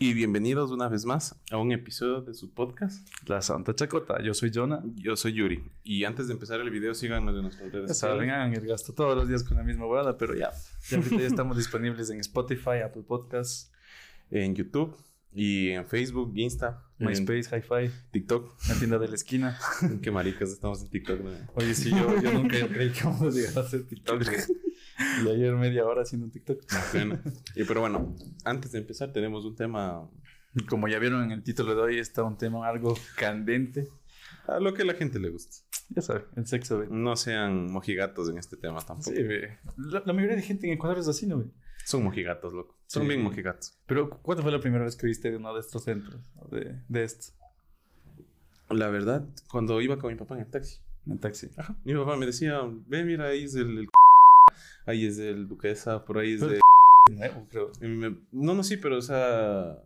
Y bienvenidos una vez más a un episodio de su podcast. La Santa Chacota. Yo soy Jonah. Yo soy Yuri. Y antes de empezar el video, síganos en nuestras redes saben, hagan el gasto todos los días con la misma huevada, pero ya. Ya ahorita ya estamos disponibles en Spotify, Apple Podcasts, En YouTube y en Facebook, Insta, MySpace, Hi-Fi, TikTok. la tienda de la esquina. Qué maricas estamos en TikTok. ¿no? Oye, sí, yo, yo nunca creí que vamos a llegar a hacer TikTok. Y ayer media hora haciendo un TikTok. Bueno, y pero bueno, antes de empezar tenemos un tema Como ya vieron en el título de hoy, está un tema algo candente. a lo que a la gente le gusta. Ya saben, el sexo, güey. No sean mojigatos en este tema tampoco. Sí. La, la mayoría de gente en Ecuador es así, ¿no, güey? Son mojigatos, loco. Son Sí. bien mojigatos. Pero, ¿cuándo fue la primera vez que viste de uno de estos centros? De, de estos, La verdad, cuando iba con mi papá en el taxi. en taxi. Ajá. Mi papá me decía, ve, mira, ahí es el, el ahí es el Duquesa, por ahí es de... Nuevo, creo. me- No, no, sí, pero o sea...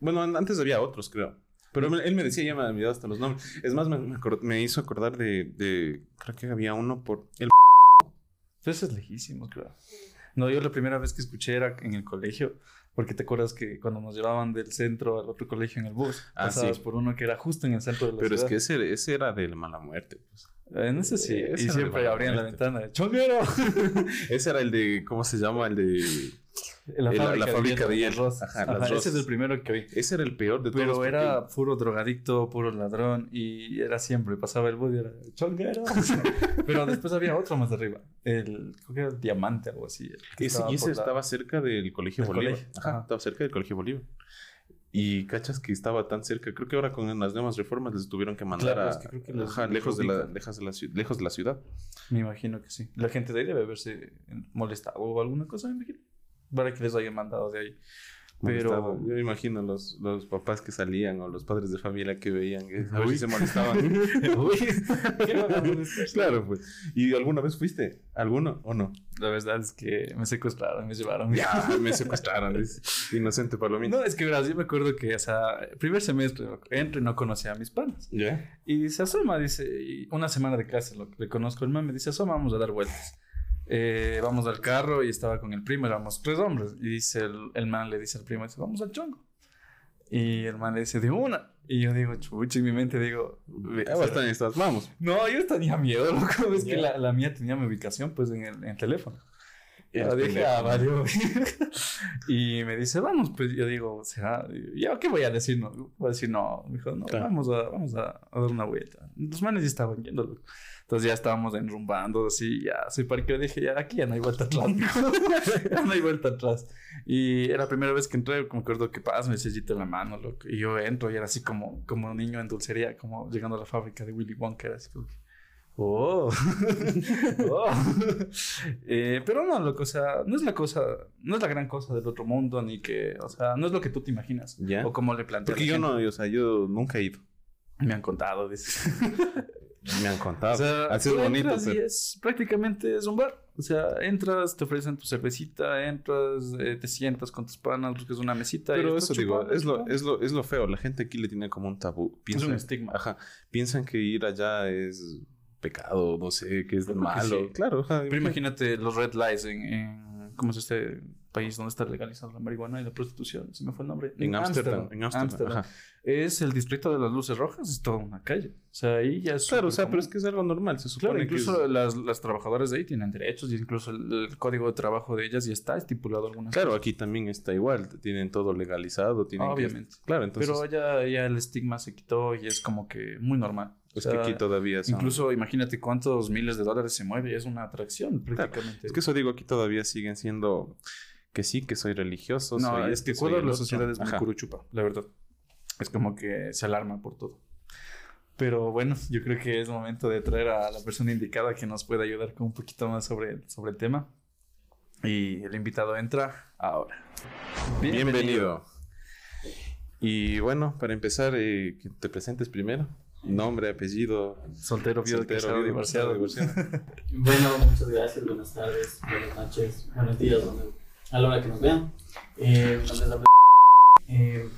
Bueno, an- antes había otros, creo. Pero él me decía, ya me había hasta los nombres. Es más, me, me acor- me hizo acordar de, de... Creo que había uno por... El... Entonces es lejísimo, creo. No, yo la primera vez que escuché era en el colegio, porque te acuerdas que cuando nos llevaban del centro al otro colegio en el bus, Ah, pasabas sí. por uno que era justo en el centro de la Pero es ciudad. que ese, ese era de la mala muerte. Pues. En ese sí, Ese y era siempre abrían la ventana. ¡Chonguero! Ese era el de... ¿Cómo se llama? El de... la, fábrica la fábrica de las Ajá, ese rosas. es el primero que vi. Ese era el peor de todos. Pero porque- era puro drogadicto, puro ladrón y era siempre, pasaba el bus y era chonguero. Pero después había otro más arriba, el, creo que era el diamante, algo así. Ese, estaba y ese la- estaba cerca del Colegio Del Bolívar. colegio, Ajá, ajá. estaba cerca del Colegio Bolívar. Y cachas que estaba tan cerca. Creo que ahora con las nuevas reformas les tuvieron que mandar Claro, a, es que creo que los- ajá, los lejos, de la, ubican. lejos, de la, ciu- lejos de la ciudad. Me imagino que sí. La gente de ahí debe haberse molestado o alguna cosa, me imagino. Para que les hayan mandado de ahí. Pero-. Yo me imagino los, los papás que salían o los padres de familia que veían. que a si se molestaban. Uy, claro, pues. ¿Y alguna vez fuiste? ¿Alguno o no? La verdad es que me secuestraron, me llevaron. Ya, me secuestraron. es inocente palomita. No, es que verás, yo me acuerdo que, o sea, primer semestre entro y no conocía a mis panas. ¿Ya? Y dice, asoma, dice, y una semana de clase, lo que le conozco el man, me dice, asoma, vamos a dar vueltas. Eh, vamos al carro y estaba con el primo, éramos tres hombres. Y dice, el, el man le dice al primo, dice, vamos al chongo. Y el man le dice, de una. Y yo digo, chucha, en mi mente digo, Ya bastante estás. Vamos. no, yo tenía miedo, loco. Es que la, la mía tenía mi ubicación, pues, en el, en el teléfono. Eres Yo dije, ah, valió. y me dice, vamos, pues yo digo, ¿será? ¿Ya qué voy a decir? No, voy a decir, no, me dijo, no, Claro. vamos, a, vamos a, a dar una vuelta. Los manes ya estaban yendo, loco. Entonces ya estábamos enrumbando, así, ya, soy para que dije, ya, aquí ya no hay vuelta atrás. ya no hay vuelta atrás. Y era la primera vez que entré, me acuerdo que pasa, me sellito en la mano, loco. Y yo entro y era así como, como un niño en dulcería, como llegando a la fábrica de Willy Wonka, era así como que, Oh. Oh. Eh, pero no, loco, o sea, no es la cosa, no es la gran cosa del otro mundo, ni que, o sea, no es lo que tú te imaginas. Ya. O como le planteas. Porque yo no, o sea, yo nunca he ido. Me han contado, dice. Me han contado. O sea, ha sido tú bonito, y pero... es prácticamente es un bar. O sea, entras, te ofrecen tu cervecita, entras, eh, te sientas con tus panas, buscas una mesita. y Pero estás eso digo, chupando, es lo, es, lo, es lo feo. La gente aquí le tiene como un tabú. Es un estigma. Ajá. Piensan que ir allá es pecado, no sé, que es creo que malo. sí. Claro, ajá. Pero imagínate los red lights en, en- ¿cómo es este país donde está legalizado la marihuana y la prostitución? Se me fue el nombre. En Ámsterdam. En Ámsterdam. Es el distrito de las luces rojas, es toda una calle. O sea, ahí ya es. Claro, o sea, pero común. es que es algo normal. Se supone Claro, incluso que es- las, las trabajadoras de ahí tienen derechos y incluso el, el código de trabajo de ellas ya está estipulado algunas Claro, aquí también está igual. Tienen todo legalizado. Tienen que- Obviamente. Claro, entonces... Pero ya, ya el estigma se quitó y es como que muy normal. O es sea, que aquí todavía son- Incluso imagínate cuántos miles de dólares se mueve es una atracción prácticamente. Es que eso digo, aquí todavía siguen siendo... Que sí, que soy religioso. no, soy es que este, soy Ecuador la sociedad es muy Ajá. curuchupa, la verdad. Es como que se alarma por todo. Pero bueno, yo creo que es momento de traer a la persona indicada que nos pueda ayudar con un poquito más sobre, sobre el tema. Y el invitado entra ahora. Bienvenido. Y bueno, para empezar, eh, que te presentes primero. Nombre, apellido, Soltero, viudo, soltero, divorciado. divorciado. Bueno, muchas gracias, buenas tardes, buenas noches, buenos días, donde- a la hora que nos vean. Eh, mi nombre es Gabriel. Eh,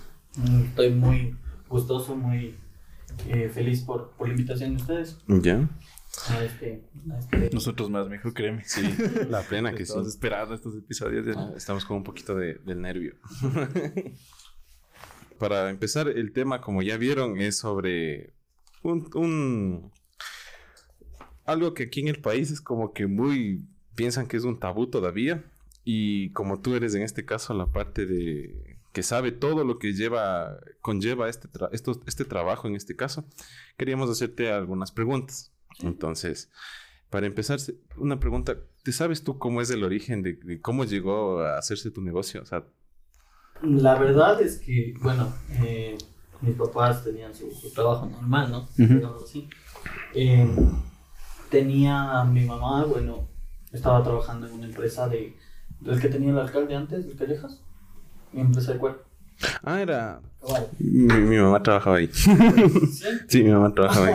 estoy muy gustoso, muy eh, feliz por, por la invitación de ustedes. Ya. a este, a este Nosotros más, mijo, créeme. Sí, la plena que sí. Estamos esperando estos episodios. de- Ah, Estamos con un poquito de, del nervio. Para empezar, el tema, como ya vieron, es sobre un, un- algo que aquí en el país es como que muy piensan que es un tabú todavía. Y como tú eres en este caso la parte de que sabe todo lo que lleva, conlleva este, tra- esto- este trabajo en este caso, queríamos hacerte algunas preguntas. Entonces, para empezar, una pregunta, ¿te sabes tú cómo es el origen de, de cómo llegó a hacerse tu negocio? O sea, La verdad es que, bueno, eh, mis papás tenían su, su trabajo normal, ¿no? Ujú. Digamos así. Eh, tenía mi mamá, bueno, estaba trabajando en una empresa de, del que tenía el alcalde antes, de Callejas, una empresa de cuerpo. ah, era... Mi, mi mamá trabajaba ahí. ¿Sí? Sí, mi mamá trabajaba ahí.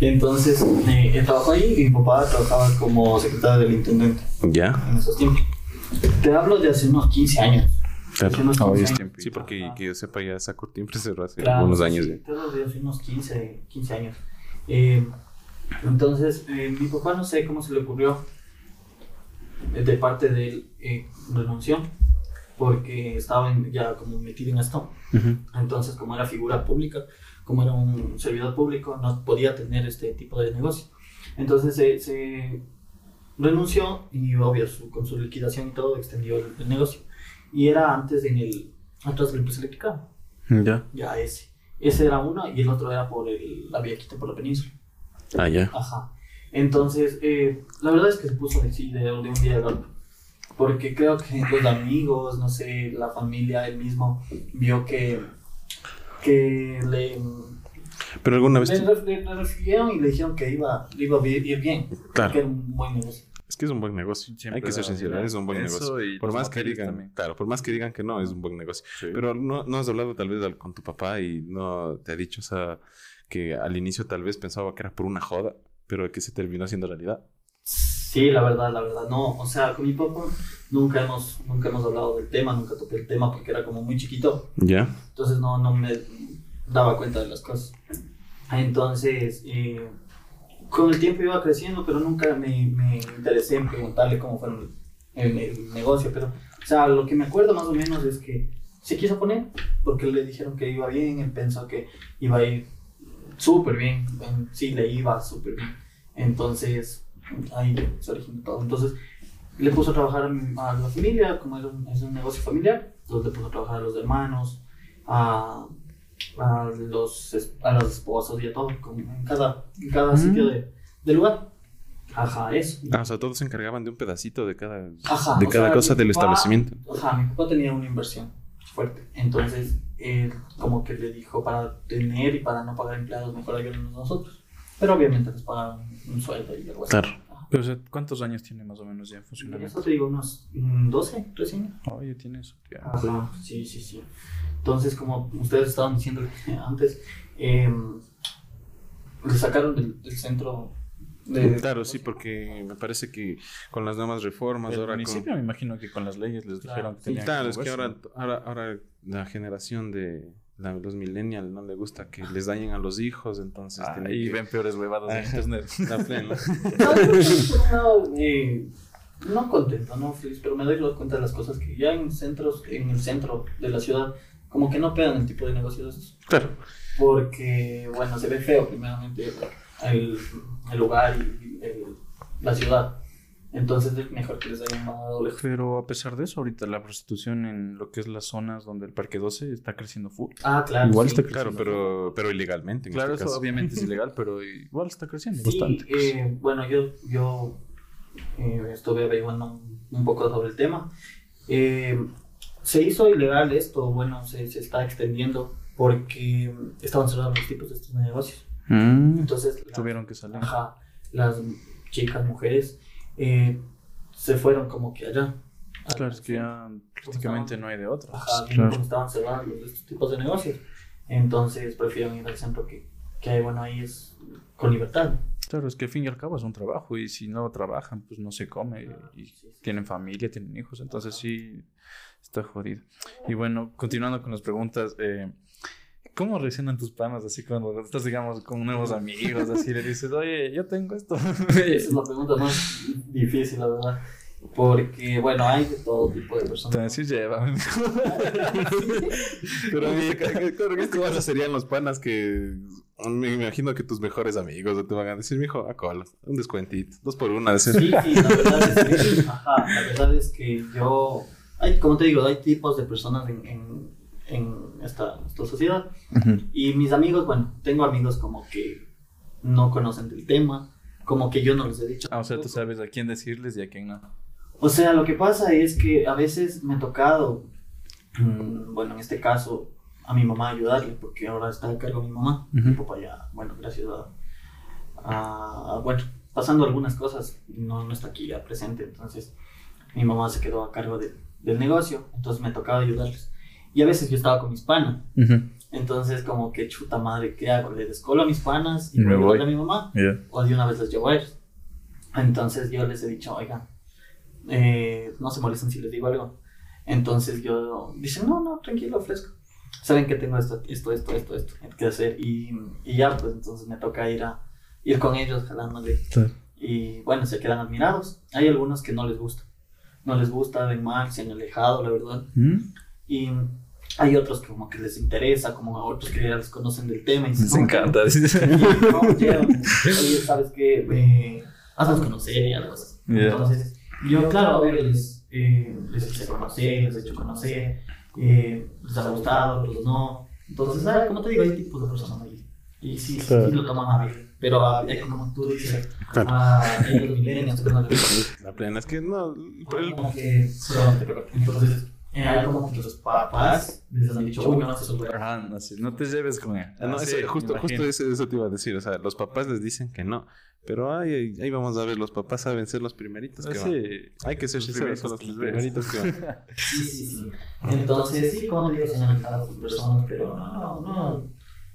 Entonces, eh, él trabajó ahí y mi papá trabajaba como secretario del intendente ¿Ya? en esos tiempos. Te hablo de hace unos 15 años. Claro. Hace unos Hoy 15 es años. tiempo. Sí, porque Ajá. que yo sepa ya esa cortina cerró hace Claro, algunos años. sí, ya. te hablo de hace unos 15, 15 años. Eh, entonces, eh, mi papá no sé cómo se le ocurrió eh, de parte de él eh, renunció porque estaba en- ya como metido en esto. Entonces, como era figura pública, como era un servidor público, no podía tener este tipo de negocio. Entonces se, se renunció y obvio su- con su liquidación y todo extendió el, el negocio. Y era antes en el, atrás de la empresa eléctrica, Ya. ya ese. Ese era uno y el otro era por el, la vía quita por la península. Ah, ya. Ajá. Entonces, eh, la verdad es que se puso así de, de un día al otro. Porque creo que los amigos, no sé, la familia, él mismo, vio que, que le, Pero alguna vez... le, le- le refirieron y le dijeron que iba, iba a ir bien. Que Claro, era un buen negocio. es que es un buen negocio. Siempre Hay que ser sincero, es un buen negocio. Por más que digan, también. claro, por más que digan que no, es un buen negocio. Sí. Pero no, no has hablado tal vez al- con tu papá y no te ha dicho, o sea, que al inicio tal vez pensaba que era por una joda, pero que se terminó haciendo realidad. Sí, la verdad, la verdad, no. O sea, con mi papá nunca hemos, nunca hemos hablado del tema, nunca toqué el tema porque era como muy chiquito. ¿Ya? Entonces no, no me daba cuenta de las cosas. Entonces, eh, con el tiempo iba creciendo, pero nunca me, me interesé en preguntarle cómo fue el, el- el negocio. Pero, o sea, lo que me acuerdo más o menos es que se quiso poner, porque le dijeron que iba bien, él pensó que iba a ir súper bien. en- Sí, le iba súper bien. Entonces, ahí se originó todo. Entonces, le puso a trabajar a, la familia, como es un, es un negocio familiar, entonces le puso a trabajar a los hermanos, a, a, los, a los esposos y a todo, como en cada, en cada Mm. sitio de, del lugar. Ajá, eso. Ah, o sea, todos se encargaban de un pedacito de cada, Ajá, de cada sea, cosa del papá- establecimiento. Ajá, mi papá tenía una inversión fuerte. Entonces, él como que le dijo para tener y para no pagar empleados, mejor ayúdenos nosotros. Pero obviamente les pagaron un sueldo y algo así. Claro. Pero, o sea, ¿cuántos años tiene más o menos ya en Eso funcionamiento? te digo, unos mm, 12, 13 años. Oye, tiene eso. ya. Ajá, sí, sí, sí. Entonces, como ustedes estaban diciendo antes, eh, le sacaron del, del centro de... Claro, sí, porque me parece que con las nuevas reformas El ahora municipio con... me imagino que con las leyes les Claro, dijeron que sí. tenían Claro, es que ahora, ¿no? ahora, ahora la generación de la- los millennials no le gusta que les dañen a los hijos, entonces Ah, tienen y que- ven peores huevadas Ajá. internet. la plena. No, eh, no contento, no feliz, pero me doy cuenta de las cosas que ya en centros, en el centro de la ciudad, como que no pegan el tipo de negocios estos. Claro. Porque, bueno, se ve feo primeramente el, el lugar y el- la ciudad. Entonces es mejor que les hayan mandado lejos. Pero a pesar de eso, ahorita la prostitución en lo que es las zonas donde el Parque 12 está creciendo full. Ah, claro. Igual sí. está Claro, pero, pero ilegalmente. En Claro, este eso caso. obviamente es ilegal, pero igual está creciendo Sí, bastante. eh, bueno, yo, yo eh, estuve averiguando un, un poco sobre el tema. Eh, se hizo ilegal esto, bueno, se, se está extendiendo porque estaban cerrados los tipos de estos negocios. Mm, Entonces, la- tuvieron que salir. ajá, las chicas, mujeres, eh, se fueron como que allá. Claro, es que ya prácticamente no hay de otra. Ajá, Claro. como estaban cerrados estos tipos de negocios. Entonces prefieren ir al centro que, que bueno, ahí es con libertad. Claro, es que al fin y al cabo es un trabajo y si no trabajan, pues no se come y Sí, sí. tienen familia, tienen hijos, entonces sí está jodido. Y bueno, continuando con las preguntas, eh, ¿Cómo reaccionan tus panas así cuando estás, digamos, con nuevos amigos? Así le dices, oye, yo tengo esto. Esa es la pregunta más difícil, la verdad. Porque, bueno, hay de todo tipo de Te personas. decís, llévame. Pero en este, claro, en este caso serían los panas que me imagino que tus mejores amigos te van a decir, mijo, a cola, un descuentito, dos por una. Sí, sí, la verdad es que, ajá, la verdad es que yo, hay, como te digo, hay tipos de personas en, en, en esta, esta sociedad. Y mis amigos, bueno, tengo amigos como que no conocen del tema, como que yo no les he dicho. Ah, o sea, tú sabes a quién decirles y a quién no. O sea, lo que pasa es que a veces me ha tocado, mm, bueno, en este caso, a mi mamá ayudarle, porque ahora está a cargo mi mamá. Mi papá ya, bueno, gracias a, a- bueno, pasando algunas cosas, no, no está aquí ya presente, entonces mi mamá se quedó a cargo de- del negocio, entonces me tocaba ayudarles. Y a veces yo estaba con mis panas, entonces como que chuta madre, ¿qué hago? ¿Le descolo a mis panas y Me voy a mi mamá? Ya. o de una vez les llevo a ellos. Entonces yo les he dicho, oigan, eh, no se molesten si les digo algo. Entonces yo, dicen, no, no, tranquilo, fresco. Saben que tengo esto, esto, esto, esto, esto que hacer. Y, y ya, pues entonces me toca ir a ir con ellos jalándole. Claro. Y bueno, se quedan admirados. Hay algunos que no les gusta. No les gusta, ven mal, se han alejado, la verdad. Y hay otros que como que les interesa, como a otros que ya les conocen del tema. Y dicen, Les "No, encanta. no, ya, oye, ¿sabes qué? Eh, haznos conocer y algo así. Ya. Entonces, yo, claro, a ver, les, eh, les hice conocer, les he hecho conocer, eh, les ha gustado, otros no. Entonces, ah, como te digo, hay tipos de personas ahí. Y sí, sí, Claro. sí lo toman a ver. Pero ah, hay como tú dices, Claro. ah, hay los millennials que no les gusta. La plena es que no, el- Como que, solamente, pero- entonces, eh, hay como que los papás les han dicho, uy, no haces eso, Ajá, no, sé, no te lleves con él. Ah, no, eso- justo, justo eso, eso te iba a decir. O sea, los papás les dicen que no. Pero ahí, ahí, ahí vamos a ver, los papás saben ser los primeritos que van. Sí. Hay que ser Los sinceros, los primeritos primeritos que van. Sí, sí, sí. Entonces, sí, como digo, se han alejado sus personas, pero no, no,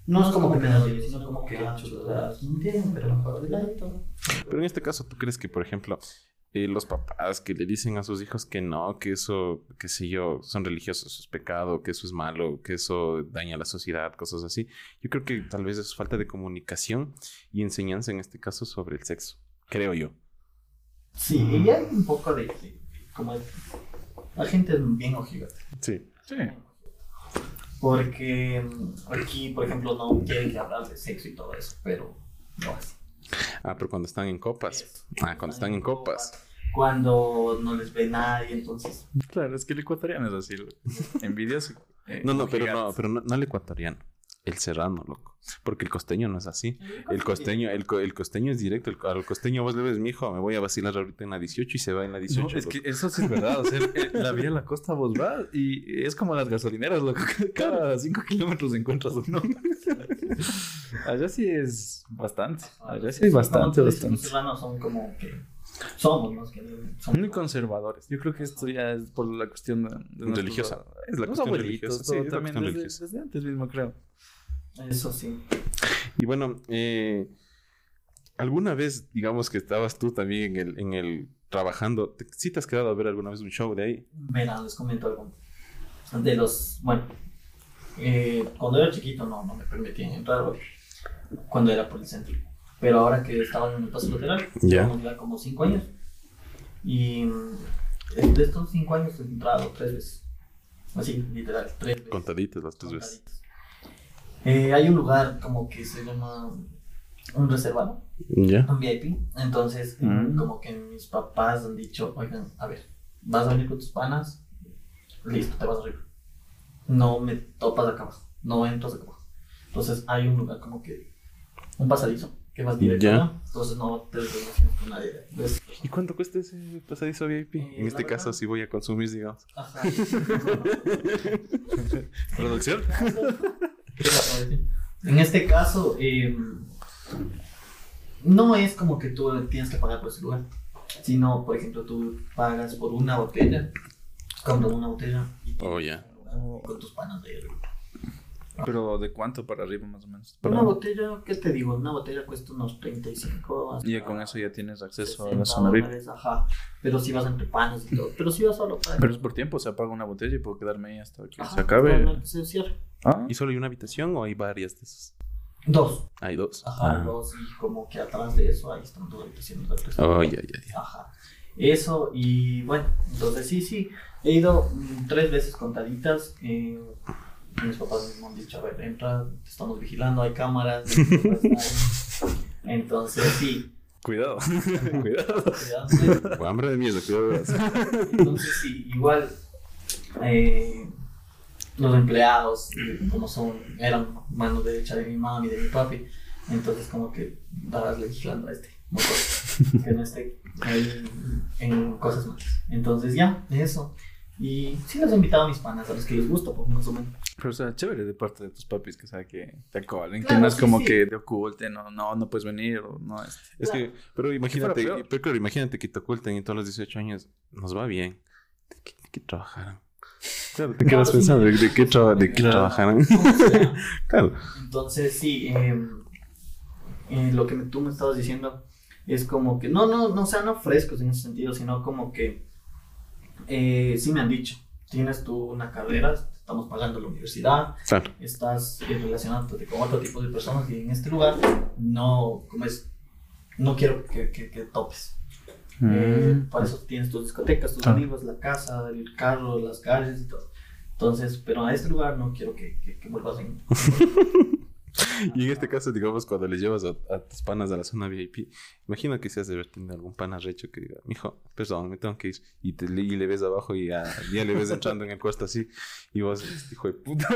no es como que me odio, sino como que ah, chuta, no entienden, pero mejor de ladito. Pero en este caso, ¿tú crees que, por ejemplo, eh, los papás que le dicen a sus hijos que no, que eso, qué sé yo, son religiosos, eso es pecado, que eso es malo, que eso daña a la sociedad, cosas así? Yo creo que tal vez es falta de comunicación y enseñanza en este caso sobre el sexo, creo yo. Sí, y hay un poco de, de- como la gente es bien ojigata. Sí. Sí. Porque mm, aquí, por ejemplo, no quieren que hablar de sexo y todo eso, pero no es. Ah, pero cuando están en copas. Ah, cuando están en copas. Cuando no les ve nadie, entonces. Claro, es que el ecuatoriano es así. Envidioso. eh, No, no, pero no, pero no, no el ecuatoriano. El serrano, loco. Porque el costeño no es así. El costeño, el, co- el costeño es directo. El, al costeño vos le ves, mi hijo, me voy a vacilar ahorita en la 18 y se va en la 18. No, es loco. que eso sí es verdad. O sea, la vía a la costa vos vas y es como las gasolineras, loco. Cada 5 kilómetros encuentras uno. Allá sí es bastante. Allá sí es bastante, Los bastante. serranos son como que. Somos, ¿no? Que son Muy conservadores. Yo creo que esto ya es por la cuestión de, Religiosa. Es la los cuestión religiosa. Sí, es la también cuestión desde, religiosa. desde antes mismo, creo. Eso sí. Y bueno, eh, alguna vez, digamos que estabas tú también en el, en el trabajando, ¿te, ¿sí te has quedado a ver alguna vez un show de ahí? Verán, les comento algo. De los. Bueno, eh, cuando era chiquito no, no me permitían entrar, güey, cuando era por el centro. Pero ahora que estaba en el paso lateral, Ya. llevamos ya como 5 años. Y mm, de estos 5 años he entrado tres veces. Así, literal, tres veces. Contaditas las tres veces. Eh, hay un lugar como que se llama un reservado, ¿Ya? un VIP. Entonces, Mm. como que mis papás han dicho, oigan, a ver, vas a venir con tus panas, listo, te vas arriba. No me topas acá abajo, no entras acá abajo. Entonces hay un lugar como que, un pasadizo, que vas directo, Ya. ¿no? Entonces no te relacionas con nadie. ¿ves? ¿Y cuánto cuesta ese pasadizo VIP? Eh, En este caso, si voy a consumir, digamos. Ajá. ¿Producción? En este caso, eh, no es como que tú tienes que pagar por ese lugar, sino, por ejemplo, tú pagas por una botella, compras una botella y Oh, ya. Con tus panas de Pero ¿de cuánto para arriba más o menos? Una Para- botella, ¿qué te digo? Una botella cuesta unos 35. hasta Y ya con eso ya tienes acceso a 60 la zona VIP. Ajá. Pero si vas entre panes y todo. Pero si vas solo para. Pero es por tiempo, se apaga una botella y puedo quedarme ahí hasta que Ajá, se acabe. Se. Ah, ¿Y solo hay una habitación o hay varias de esas? Dos. Hay dos. Ajá, Ah. dos. Y como que atrás de eso ahí están dos habitaciones. Oh, ya, ya, ya. Ajá. Eso, y bueno, entonces sí, sí. He ido mm, tres veces contaditas. eh, mis papás me han dicho, a ver, entra, te estamos vigilando, hay cámaras. Entonces sí. cuidado. cuidado. cuidado, hambre de mierda, cuidado. Entonces sí, igual eh, los empleados, eh, como son, eran mano derecha de mi mami y de mi papi, entonces como que darle vigilando a este motor, que no esté ahí en cosas malas. Entonces ya, eso. Y sí los he invitado a mis panas, a los que les gusta, pues más o menos. Pero o sea, chévere de parte de tus papis que sabe que te acolen, que Claro, no es sí, como sí. que te oculten, no, no, no puedes venir, o no, este. Es que, pero imagínate, pero claro, imagínate que te oculten y todos los 18 años nos va bien. ¿De qué, de qué trabajaran? Claro, te quedas pensando de, de qué, traba- de qué sea. Claro. Entonces, sí, eh, eh, lo que me- tú me estabas diciendo es como que, no, no, no, o sea, no frescos en ese sentido, sino como que, eh, sí me han dicho, tienes tú una carrera, estamos pagando la universidad, Claro. estás eh, relacionándote con otro tipo de personas y en este lugar no, como es, no quiero que, que, que topes. Eh, Mm. para eso tienes tus discotecas, tus Ah. amigos, la casa, el carro, las calles y todo. Entonces, pero a este lugar no quiero que, que, que vuelvas en... Y en este caso, digamos, cuando les llevas a, a tus panas a la zona VIP, imagino que seas de haber tenido algún pana recho que diga, mijo, perdón, me tengo que ir. Y, te, y le ves abajo y ya, ya le ves entrando en el cuarto así. Y vos, hijo de puta.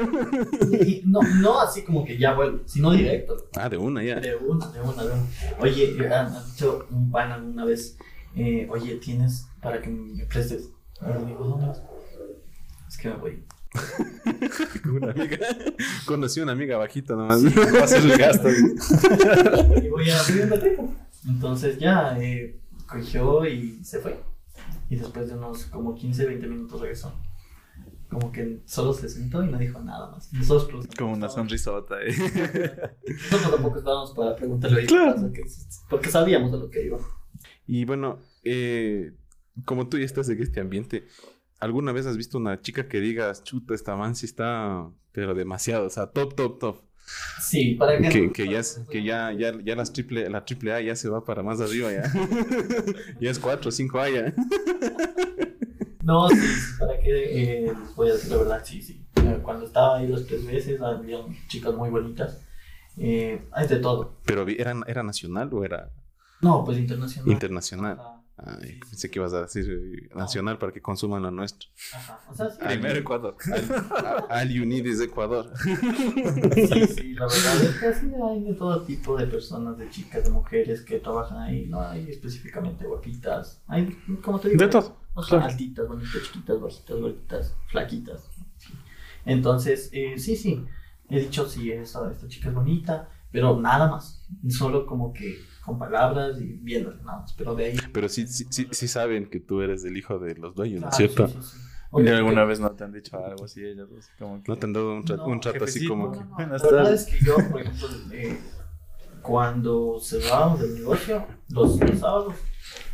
Y no, no así como que ya vuelvo, sino directo. Ah, de una ya. De una, de una, de una. Oye, han dicho un pana una vez, eh, oye, ¿tienes para que me prestes? Y digo, ¿dónde vas? Es que me voy. Con una amiga. Conocí a una amiga bajita nomás. Sí. Va a hacer el gasto. Y voy a abrir un ratito. Entonces ya eh, cogió y se fue. Y después de unos como 15, 20 minutos regresó. Como que solo se sentó y no dijo nada más. Nosotros. Como una sonrisota, eh. Nosotros tampoco estábamos para preguntarle, oye, ¿qué Claro. pasa? ¿Qué- Porque sabíamos a lo que iba. Y bueno, eh, como tú ya estás en este ambiente, ¿alguna vez has visto una chica que digas, chuta, esta man sí está, pero demasiado, o sea, top, top, top? Sí, para que. Que, que ya, que ya, ya, ya las triple, la triple A ya se va para más arriba, ya. ya es 4 o 5 A ya. No, sí, para que eh, les voy a decir la verdad, sí, sí. Cuando estaba ahí las tres veces, había chicas muy bonitas. Eh, hay de todo. Pero ¿era, ¿era nacional o era No, pues internacional. internacional? Ay, pensé que ibas a decir eh, nacional para que consuman lo nuestro. ajá. O sea, sí, Primero Ecuador. Al, Unides Ecuador. sí, sí, la verdad es que así hay de todo tipo de personas, de chicas, de mujeres que trabajan ahí. No hay específicamente guapitas. Hay, como te digo, De todo, O sea, claro. altitas, bonitas, chiquitas, bajitas, gorditas, flaquitas. Entonces, eh, sí, sí. He dicho, sí, esta, esta chica es bonita, pero nada más. Solo como que con palabras y nada más. Pero de ahí. Pero sí, sí, sí, sí saben que tú eres el hijo de los dueños, ¿no es Claro, cierto? sí, sí, sí. ¿Y Oye, alguna que- vez no te han dicho algo así ellas? Así como que... ¿No te han dado un, tra- No, un trato así como No, que... no, La verdad es que yo, por ejemplo, eh, cuando cerrábamos el negocio, los, los sábados,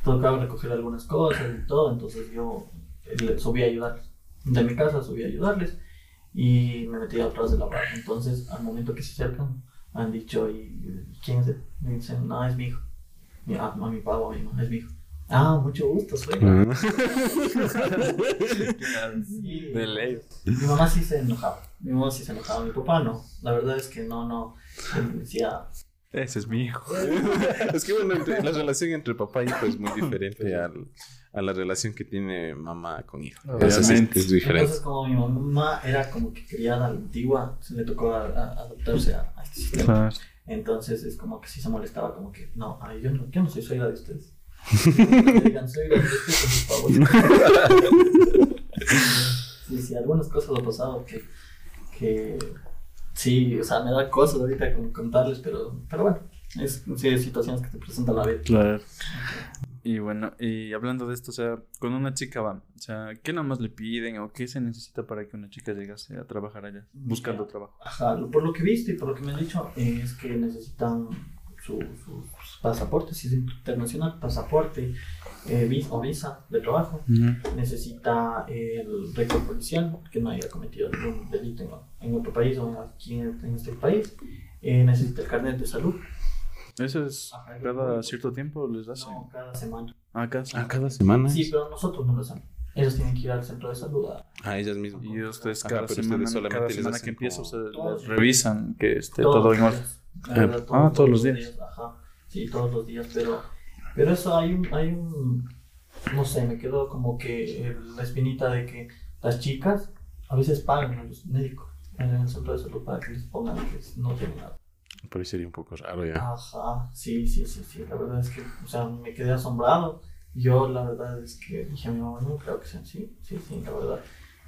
tocaba recoger algunas cosas y todo, entonces yo eh, subí a ayudar. De mi casa subí a ayudarles y me metí atrás de la barra. Entonces, al momento que se acercan, han dicho, ¿y quién es él? Me dicen, no, es mi hijo. Y, ah, a mi papá o a mi mamá, es mi hijo. Ah, mucho gusto, soy. Ah. Sí. De ley. Mi mamá sí se enojaba. Mi mamá sí se enojaba. Mi papá no. La verdad es que no, no. Me decía, Ese es mi hijo. es que bueno, entre- la relación entre papá y hijo es muy diferente al- a la relación que tiene mamá con hijo. Sí Obviamente. es diferente. Entonces, como mi mamá era como que criada a la antigua, se le tocó a- a- adaptarse a, a este sistema. Claro. Entonces, es como que sí se molestaba, como que, no, ay, yo, no yo no soy suegra de ustedes. No digan suegra de ustedes, por favor. Sí, sí, algunas cosas han pasado que, que sí, o sea, me da cosas ahorita con- contarles, pero, pero bueno, es sí, situaciones que te presentan la vida. Claro. Y bueno, y hablando de esto, o sea, cuando una chica va, o sea, ¿qué nomás le piden o qué se necesita para que una chica llegase a trabajar allá, buscando trabajo? Ajá, por lo que viste y por lo que me han dicho, eh, es que necesitan su, su pasaporte, si es internacional, pasaporte eh, vis- o visa de trabajo. Necesita el récord policial, que no haya cometido ningún delito en, en otro país o aquí en, en este país. Eh, necesita el carnet de salud. Eso es Ajá, cada cierto tiempo les hacen. No, cada semana. Ah, cada Ah, cada semana. Sí, pero nosotros no lo hacemos. Ellos tienen que ir al centro de salud a, A ellas mismas. Y ustedes Ajá, cada pero semana, ustedes solamente cada semana que empieza, o los revisan que esté todos todo en orden. días. Ah, todos los días. Ajá. Sí, todos los días, pero, pero eso hay un, hay un, no sé, me quedó como que la espinita de que las chicas a veces pagan a los médicos en el centro de salud para que les pongan que no tienen nada. Por ahí sería un poco raro ya. Ajá, sí, sí, sí, sí, la verdad es que, o sea, me quedé asombrado. Yo la verdad es que dije a mi mamá, no creo que sean así, sí, sí, la verdad.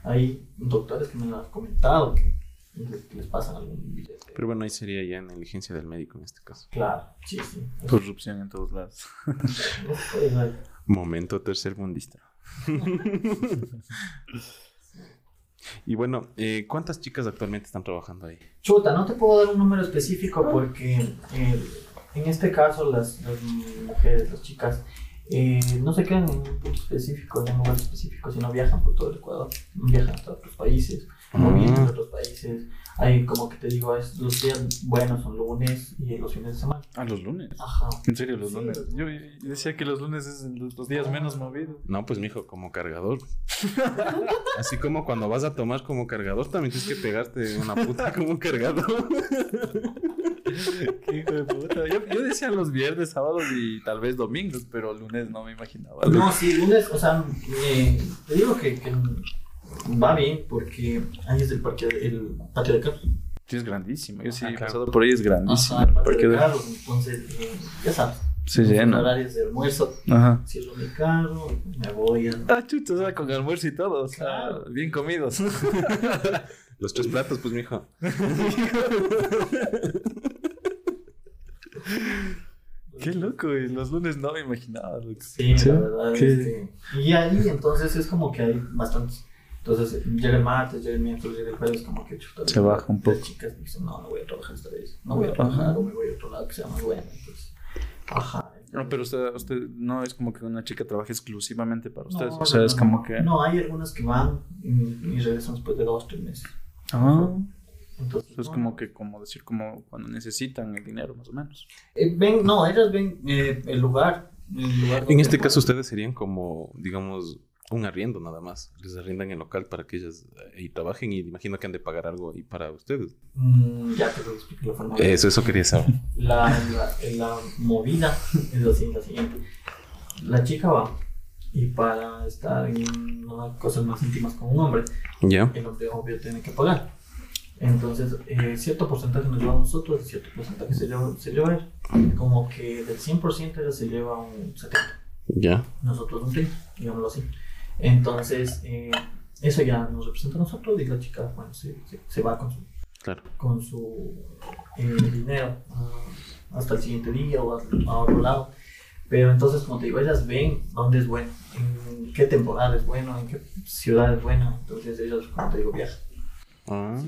Hay doctores que me lo han comentado que les, pasan algún billete. Pero bueno, ahí sería ya negligencia del médico en este caso. Claro, sí, sí. Corrupción en todos lados. Momento tercermundista. y bueno, eh, ¿cuántas chicas actualmente están trabajando ahí? Chuta, no te puedo dar un número específico porque eh, en este caso las, mujeres, las chicas, eh, no se quedan en un punto específico, en un lugar específico, sino viajan por todo el Ecuador, viajan hasta otros países, o vienen de otros países. Hay como que te digo, es, los días buenos son lunes y los fines de semana. Ah, los lunes. Ajá. En serio, los Sí, lunes. los Yo yo decía que los lunes es los, días menos movidos. No, pues mijo, como cargador. Así como cuando vas a tomar como cargador, también tienes que pegarte una puta como un cargador. Qué hijo de puta. Yo, yo decía los viernes, sábados y tal vez domingos, pero lunes no me imaginaba. No, sí, lunes, o sea, eh, te digo que, que va bien porque ahí es el, parque, el patio de carros. Sí, es grandísimo. Yo sí Ah, he claro. pasado por ahí, es grandísimo. Ajá, el patio Porque de de- carros, entonces, eh, ya sabes. se en llena. horarios de almuerzo, Ajá. cierro mi carro, me voy a... Ah, chuto, o sea, con almuerzo y todo. O sea, Claro. bien comidos. Los tres platos, pues mijo. Qué loco, y los lunes no me imaginaba. loco. Sí, ¿Sí? la verdad. ¿Qué? Este, y ahí entonces es como que hay bastantes. Entonces llega el martes, llega el miércoles, llega el jueves, como que chuta. Se baja un poco. Las chicas dicen, no, no voy a trabajar esta vez. No voy a trabajar Ajá. o me voy a otro lado que sea más bueno. Entonces, ajá. No, pero usted, usted no es como que una chica trabaje exclusivamente para ustedes. no, o sea, no, es como que. No, hay algunas que van y, regresan después de dos, tres meses. Ah, Entonces, es no, como que, como decir, como cuando necesitan el dinero, más o menos. Eh, ven, no, ellas ven eh, el lugar. El lugar En este caso ustedes serían como, digamos, un arriendo nada más. Les arriendan el local para que ellas eh, ahí trabajen y imagino que han de pagar algo ahí para ustedes. Mm, ya te lo expliqué la forma. Eso, eso quería saber. La, la, la movida es así, la siguiente. La chica va y para estar en unas cosas más íntimas con un hombre, ¿Ya? el hombre obvio tiene que pagar. Entonces, eh, cierto porcentaje nos lleva a nosotros y cierto porcentaje se lleva, se lleva él. Como que del 100% ella se lleva un 70%, ¿Ya? nosotros un 30%, digámoslo así. Entonces, eh, eso ya nos representa a nosotros y la chica, bueno, se, se, se va con su Claro. con su eh, dinero ah, hasta el siguiente día o a, a otro lado. Pero entonces, como te digo, ellas ven dónde es bueno, en qué temporada es bueno, en qué ciudad es bueno. Entonces, ellas, como te digo, viajan. Ah,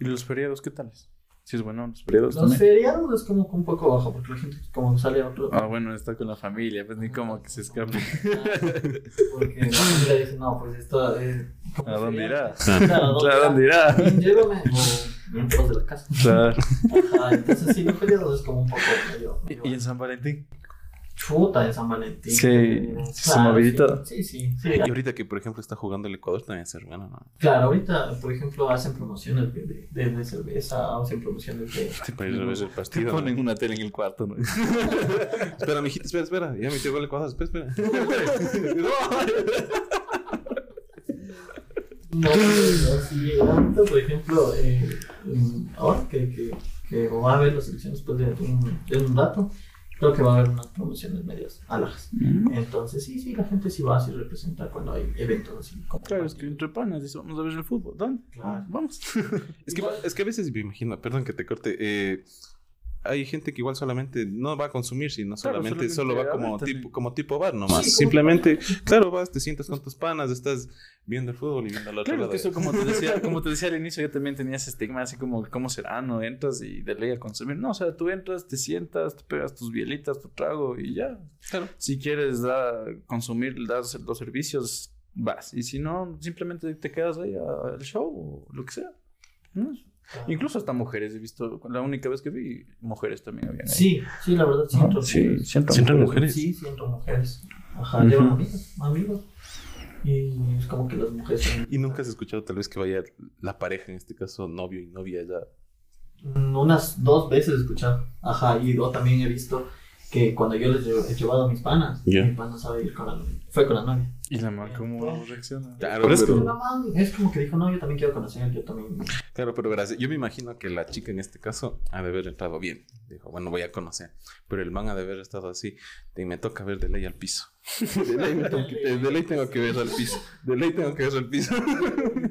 ¿Y los feriados qué tales? Si es bueno, los feriados Los también. feriados es como que un poco bajo, porque la gente, como sale a otro. Ah, bueno, está con la familia, pues ni como que se escape. Porque la familia dice, no, pues esto. Como ¿A dónde irá? Claro, ¿a dónde irá? ¿dónde irá? Bien, Llévame o todos de la casa. Claro. Ajá, entonces sí, los feriados es como un poco medio ¿Y en San Valentín? Chuta en San Valentín. Sí. Sí, sí, sí. Y ahorita que, por ejemplo, está jugando el Ecuador, también ser bueno, ¿no? Claro, ahorita, por ejemplo, hacen promociones de, de, de- de cerveza, hacen promociones de... Para ir a ver el ponen una tele en el cuarto, ¿no? Espera, mijita, espera, espera. Ya me llegó el Ecuador, espera, espera. No, no, sí, ahorita, por ejemplo, eh, ahora que, que, que va a haber las elecciones después de un, de un dato, creo que va a haber unas promociones medias alhajas. Entonces, sí, sí, la gente sí va a sí representar cuando hay eventos así. como Claro, es que entre panas dice, vamos a ver el fútbol. ¿Dónde? Claro. Vamos. Es que, es que a veces me imagino, perdón que te corte, eh, hay gente que igual solamente no va a consumir, sino Claro, solamente, solamente solo va como tipo, como tipo bar nomás. Sí, Simplemente, claro, vas, te sientas con tus panas, estás viendo el fútbol y viendo la otra Claro, que eso como te decía, como te decía al inicio, yo también tenía ese estigma así como, ¿cómo será? No entras y de ley a consumir. No, o sea, tú entras, te sientas, te pegas tus bielitas, tu trago y ya. Claro. Si quieres dar, consumir, das los servicios, vas. Y si no, simplemente te quedas ahí al show o lo que sea. ¿no? Incluso hasta mujeres he visto, la única vez que vi, mujeres también habían ahí. Sí, sí, la verdad, sí, mujeres. entran mujeres. mujeres. Sí, entro mujeres. Ajá, llevan amigos, amigos. Y es como que las mujeres son- Y nunca has escuchado tal vez que vaya la pareja, en este caso novio y novia, ya. Mm, Unas dos veces he escuchado. Ajá, y yo también he visto que cuando yo les he llevado a mis panas, Ya. mi pana sabe ir con la novia. Fue con la novia. ¿Y la mamá cómo reacciona? Claro, Pero es pero- que- La man es como que dijo, no, yo también quiero conocer, yo también. Claro, pero verás, yo me imagino que la chica en este caso ha de haber entrado bien. Dijo, bueno, voy a conocer. Pero el man ha de haber estado así. Y me toca ver de ley al piso. De ley, me tengo que, de ley tengo que ver al piso. De ley tengo que ver al piso.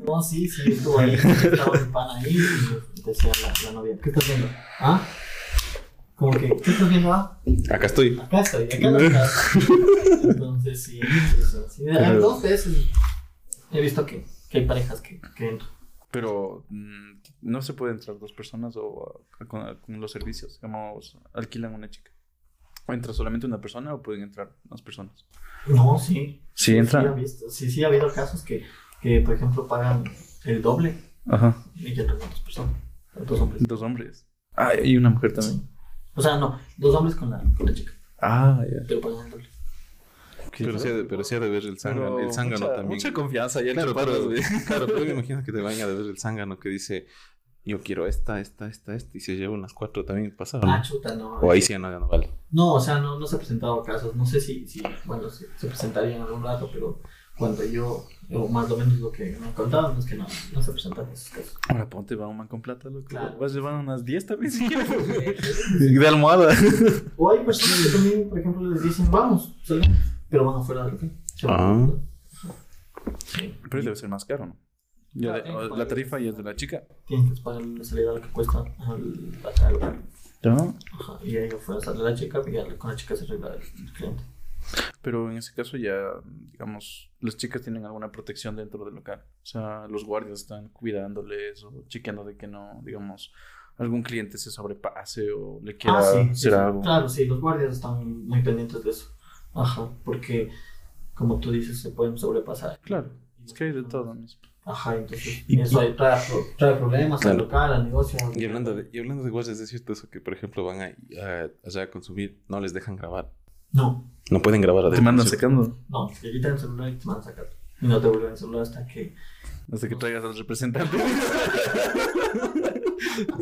No, sí, sí, estuvo ahí. Estaba mi pana ahí y decía la, la novia, ¿qué estás viendo? ¿Ah? Como que, ¿qué estás viendo? Ah, Acá estoy. acá estoy, acá no estás. Entonces, sí, sí, sí, sí. Dos veces he visto que, que hay parejas que, que entran. Pero mm, no se puede entrar dos personas o con, con los servicios, digamos, alquilan una chica. ¿O entra solamente una persona o pueden entrar dos personas? No, sí. Sí, entran. Sí, ha visto. sí, sí, ha habido casos que, que, por ejemplo, pagan el doble Ajá. y ya entran dos personas. Dos hombres. Dos hombres. Ah, y una mujer también. O sea, no, dos hombres con la, con la chica, Ah, ya. pero pagan el doble. Pero sí, ha de, pero sí ha de ver el zángano, el zángano mucha, también. Mucha confianza ya Claro, pero, claro, pero me imagino que te vayan a de ver el zángano que dice, yo quiero esta, esta, esta, esta. Y se lleva unas cuatro también pasaron. Ah, chuta, no. O ahí sí ya no, ya no vale. No, o sea, no, no se han presentado casos. No sé si, si bueno, se, se presentarían en algún rato, pero cuando yo, o más o menos lo que me contaban, es que no, no se presentan esos casos. Ahora ponte, va un man con plata, loco. Claro. Vas a llevar unas 10 también si quieres. De almohada. o hay personas que también, por ejemplo, les dicen, vamos, salgamos, pero van afuera del local. Ah. Sí. Pero debe ser más caro, ¿no? Ya de- Ah, la tarifa ya es de la chica. Tienen que pagar la salida lo que cuesta al, al. Ajá, y ahí afuera sale la chica y ya con la chica se arregla el cliente. Pero en ese caso ya, digamos, las chicas tienen alguna protección dentro del local. O sea, los guardias están cuidándoles o chequeando de que no, digamos, algún cliente se sobrepase o le quiera Ah, sí, sí, hacer sí. algo. Claro, sí, los guardias están muy pendientes de eso. Ajá, porque como tú dices, se pueden sobrepasar. Claro, es que hay de todo mismo. Ajá, entonces Y- eso ahí trae, trae problemas al local, al negocio. Y hablando de, y hablando de guardias, es cierto eso que, por ejemplo, van a, a, allá a consumir, no les dejan grabar. No, No pueden grabar Te adentro, mandan ¿cierto? secando no, te quitan el celular y te van a sacar. Y no te vuelven el celular hasta que... hasta que traigas al representante.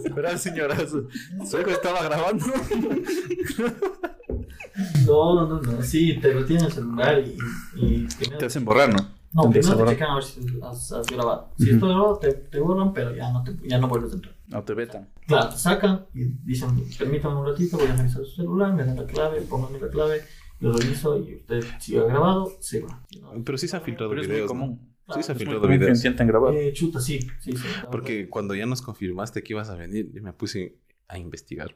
Espera, señorazo. Su hijo estaba grabando. No, no, no, no, sí, te retienen el celular y... y primero- Te hacen borrar, ¿no? No, te primero a te borrar. checan a ver si has, has grabado. Si Ujú. está grabado, te, te borran, pero ya no, te, ya no vuelves a entrar. No te vetan. Claro, te sacan y dicen, permítame un ratito, voy a revisar su celular, me dan la clave, pónganme la clave, lo reviso y usted si ha grabado, se va. Si no, Pero sí se han filtrado Pero es muy videos. ¿no? común. Sí se Es muy filtrado común videos. intenten grabar. Eh, chuta, sí, sí, sí. Porque cuando ya nos confirmaste que ibas a venir, yo me puse a investigar.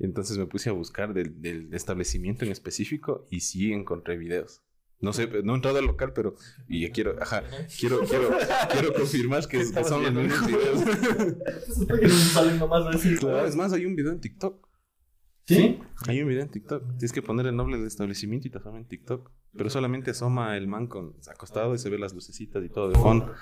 Y entonces me puse a buscar del, del establecimiento en específico y sí encontré videos. No sé, no he entrado al local, pero y yo quiero, ajá, quiero, quiero, quiero confirmar que, son los mismos videos. Es más, hay un video en TikTok. ¿Sí? Hay un video en TikTok. Tienes que poner el nombre del establecimiento y te asoma en TikTok. Pero solamente asoma el man con acostado y se ve las lucecitas y todo de fondo.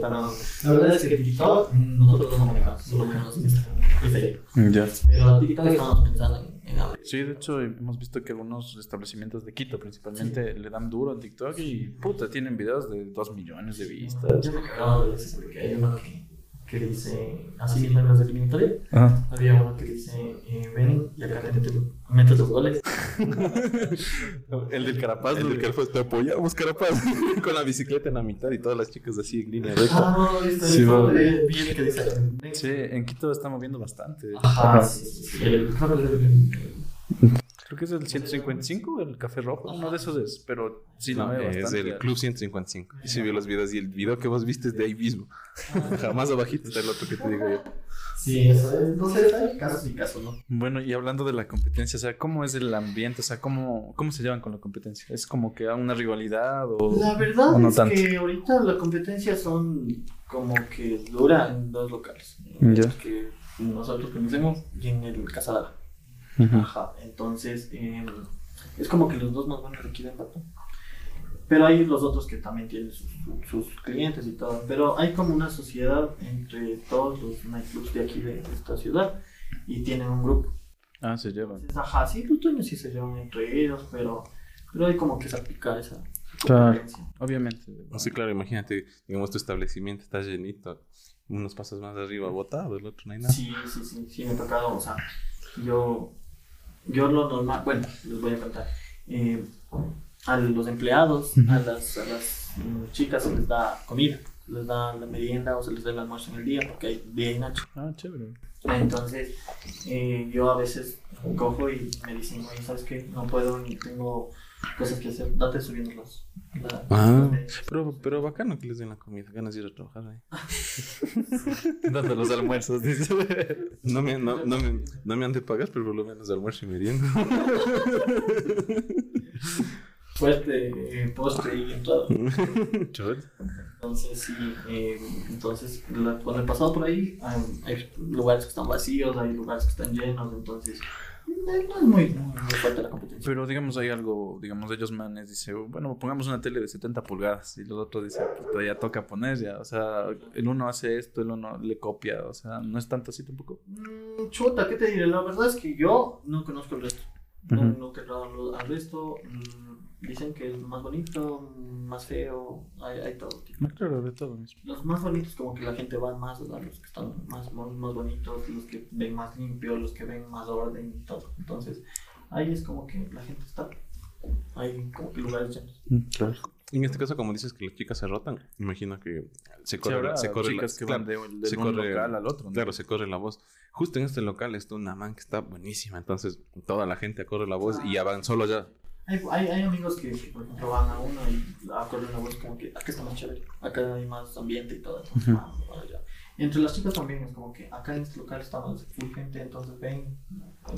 La verdad es que TikTok nosotros no manejamos, solo manejamos Instagram. Ya. Pero TikTok estamos pensando en, abrir. Sí, de hecho hemos visto que algunos establecimientos de Quito principalmente le dan duro a TikTok y puta, tienen videos de 2 millones de vistas. Yo me cagaba de eso porque hay uno que, que dice, así mismo en las eliminatorias, Ajá. había uno que dice, eh, ven y acá te metes, los goles. El del Carapaz, El del Carapaz, te apoyamos, Carapaz. con la bicicleta en la mitad y todas las chicas así en línea recta. Ah, no, esto Sí, el que dice. Sí, en Quito está moviendo bastante. Ajá, sí, sí. El- el- que es el 155, el café rojo. Uno de esos es, pero sí, no, No, es bastante. el Club 155. Y se vio los videos y el video que vos viste es de ahí mismo. Jamás abajito está el otro que te digo yo. Sí, eso es. Entonces, hay casos y casos, ¿no? Bueno, y hablando de la competencia, o sea, ¿cómo es el ambiente? O sea, ¿cómo, cómo se llevan con la competencia? ¿Es como que una rivalidad o...? La verdad o no es tanto. que ahorita la competencia son como que dura en dos locales. Ya. Que nosotros conocemos y en el Casadara. Ajá. Entonces, eh, es como que los dos más buenos aquí de Pato. Pero hay los otros que también tienen sus, sus clientes y todo. Pero hay como una sociedad entre todos los nightclubs de aquí de esta ciudad y tienen un grupo. Ah, se llevan. Entonces, ajá, sí, los dueños sí se llevan entre ellos, pero, pero hay como que se aplica esa Claro. Obviamente. Sí, claro, imagínate, digamos, tu establecimiento está llenito. Unos pasos más arriba, botado, el otro no hay nada. Sí, sí, sí, sí, me ha tocado, o sea, yo, yo lo normal, bueno, les voy a contar. Eh, a los empleados, a las, a las mm, chicas se les da comida, se les da la merienda o se les da el almuerzo en el día, porque hay día y noche. Ah, chévere. Entonces, eh, yo a veces cojo y me dicen, oye, ¿sabes qué? No puedo ni tengo cosas que hacer, date subiendo los. la- Ah, las medidas". pero, pero bacano que les den la comida, ganas de ir a trabajar ahí. Dando los almuerzos, dice. No me, no, no me, no me han de pagar, pero por lo menos almuerzo y merienda. Fuerte, eh, postre y entrada. Entonces, sí, eh, entonces la- cuando he pasado por ahí, hay, hay lugares que están vacíos, hay lugares que están llenos, entonces eh, no es muy, muy, muy fuerte la competencia. Pero digamos, hay algo, digamos, ellos manes, dice, bueno, pongamos una tele de 70 pulgadas. Y los otros dicen, puta, ya toca poner, ya. O sea, el uno hace esto, el uno le copia. O sea, no es tanto así tampoco. Mm, chuta, ¿qué te diré? La verdad es que yo no conozco el resto. No, Ujú. no entrado al resto. Mm, dicen que es más bonito, mm, más feo, hay, hay todo tipo. Claro, de todo mismo. Los más bonitos como que la gente va más, ¿verdad? los que están más, más, bonitos, los que ven más limpio, los que ven más orden y todo. Entonces, ahí es como que la gente está. Hay como que lugares llenos. Claro. En este caso, como dices que las chicas se rotan, imagino que se Sí, corre, la- se corre chicas la, que claro, van de, de se un corre- local al otro. ¿no? Claro, se corre la voz. Justo en este local está una man que está buenísima, entonces toda la gente corre la voz y ya van solo ya. Hay, hay, hay amigos que, que, por ejemplo, van a uno y acordan una voz como que acá está más chévere, acá hay más ambiente y todo. Entonces, van para allá. Entre las chicas también es como que acá en este local está más full gente, entonces ven,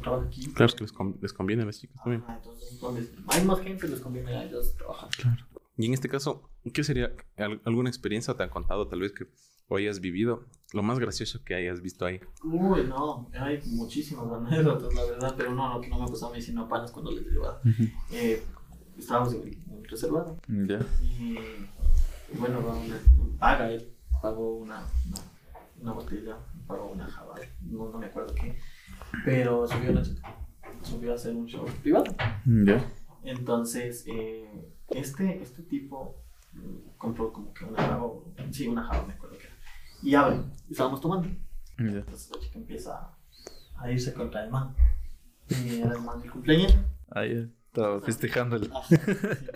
trabaja aquí. Claro, es que les, con- les conviene a las chicas también. Ajá, entonces, donde hay más gente, les conviene a ellos trabajar. Y en este caso, ¿qué sería al- alguna experiencia te han contado tal vez que o hayas vivido? Lo más gracioso que hayas visto ahí. Uy, no, hay muchísimas anécdotas, la verdad, pero no, lo que no me pasó a mí, sino a panas cuando les llevaba. Eh, estábamos en el, en reservado Ya. y, y bueno, va una- paga él, pagó una, una, una botella, pagó una java, no, no me acuerdo qué, pero subió la chica, subió a hacer un show privado. Ya. Entonces, eh, este, este tipo mm, compró como que una java, sí, una java, me acuerdo que era, y abre, y estábamos tomando. Ya. Entonces la chica empieza a irse contra el man. Y era el man del cumpleaños. Ahí estaba festejando el. Ajá,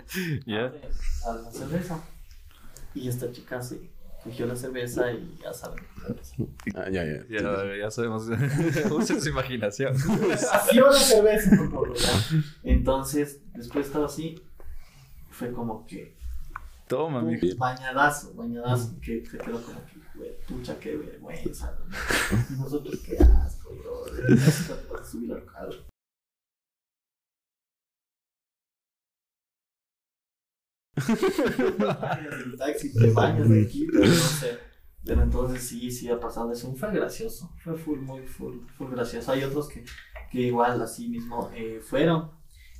sí. Ya. Abre a la cerveza. Y esta chica se cogió la cerveza y ya saben. Ah, ya, ya. Ya, ya sabemos. Usen su imaginación. Va la cerveza, por favor. Entonces, después estaba así. Fue como que Toma, mijo. bañadazo, bañadazo. Que se quedó como que, güey, pucha, qué vergüenza. ¿no? Y nosotros, qué asco, bro. Vas a subir al carro. el taxi, te bañas de aquí, pero no sé. Pero entonces sí, sí ha pasado eso. Fue gracioso, fue full, muy full, full gracioso. Hay otros que, que igual así mismo eh, fueron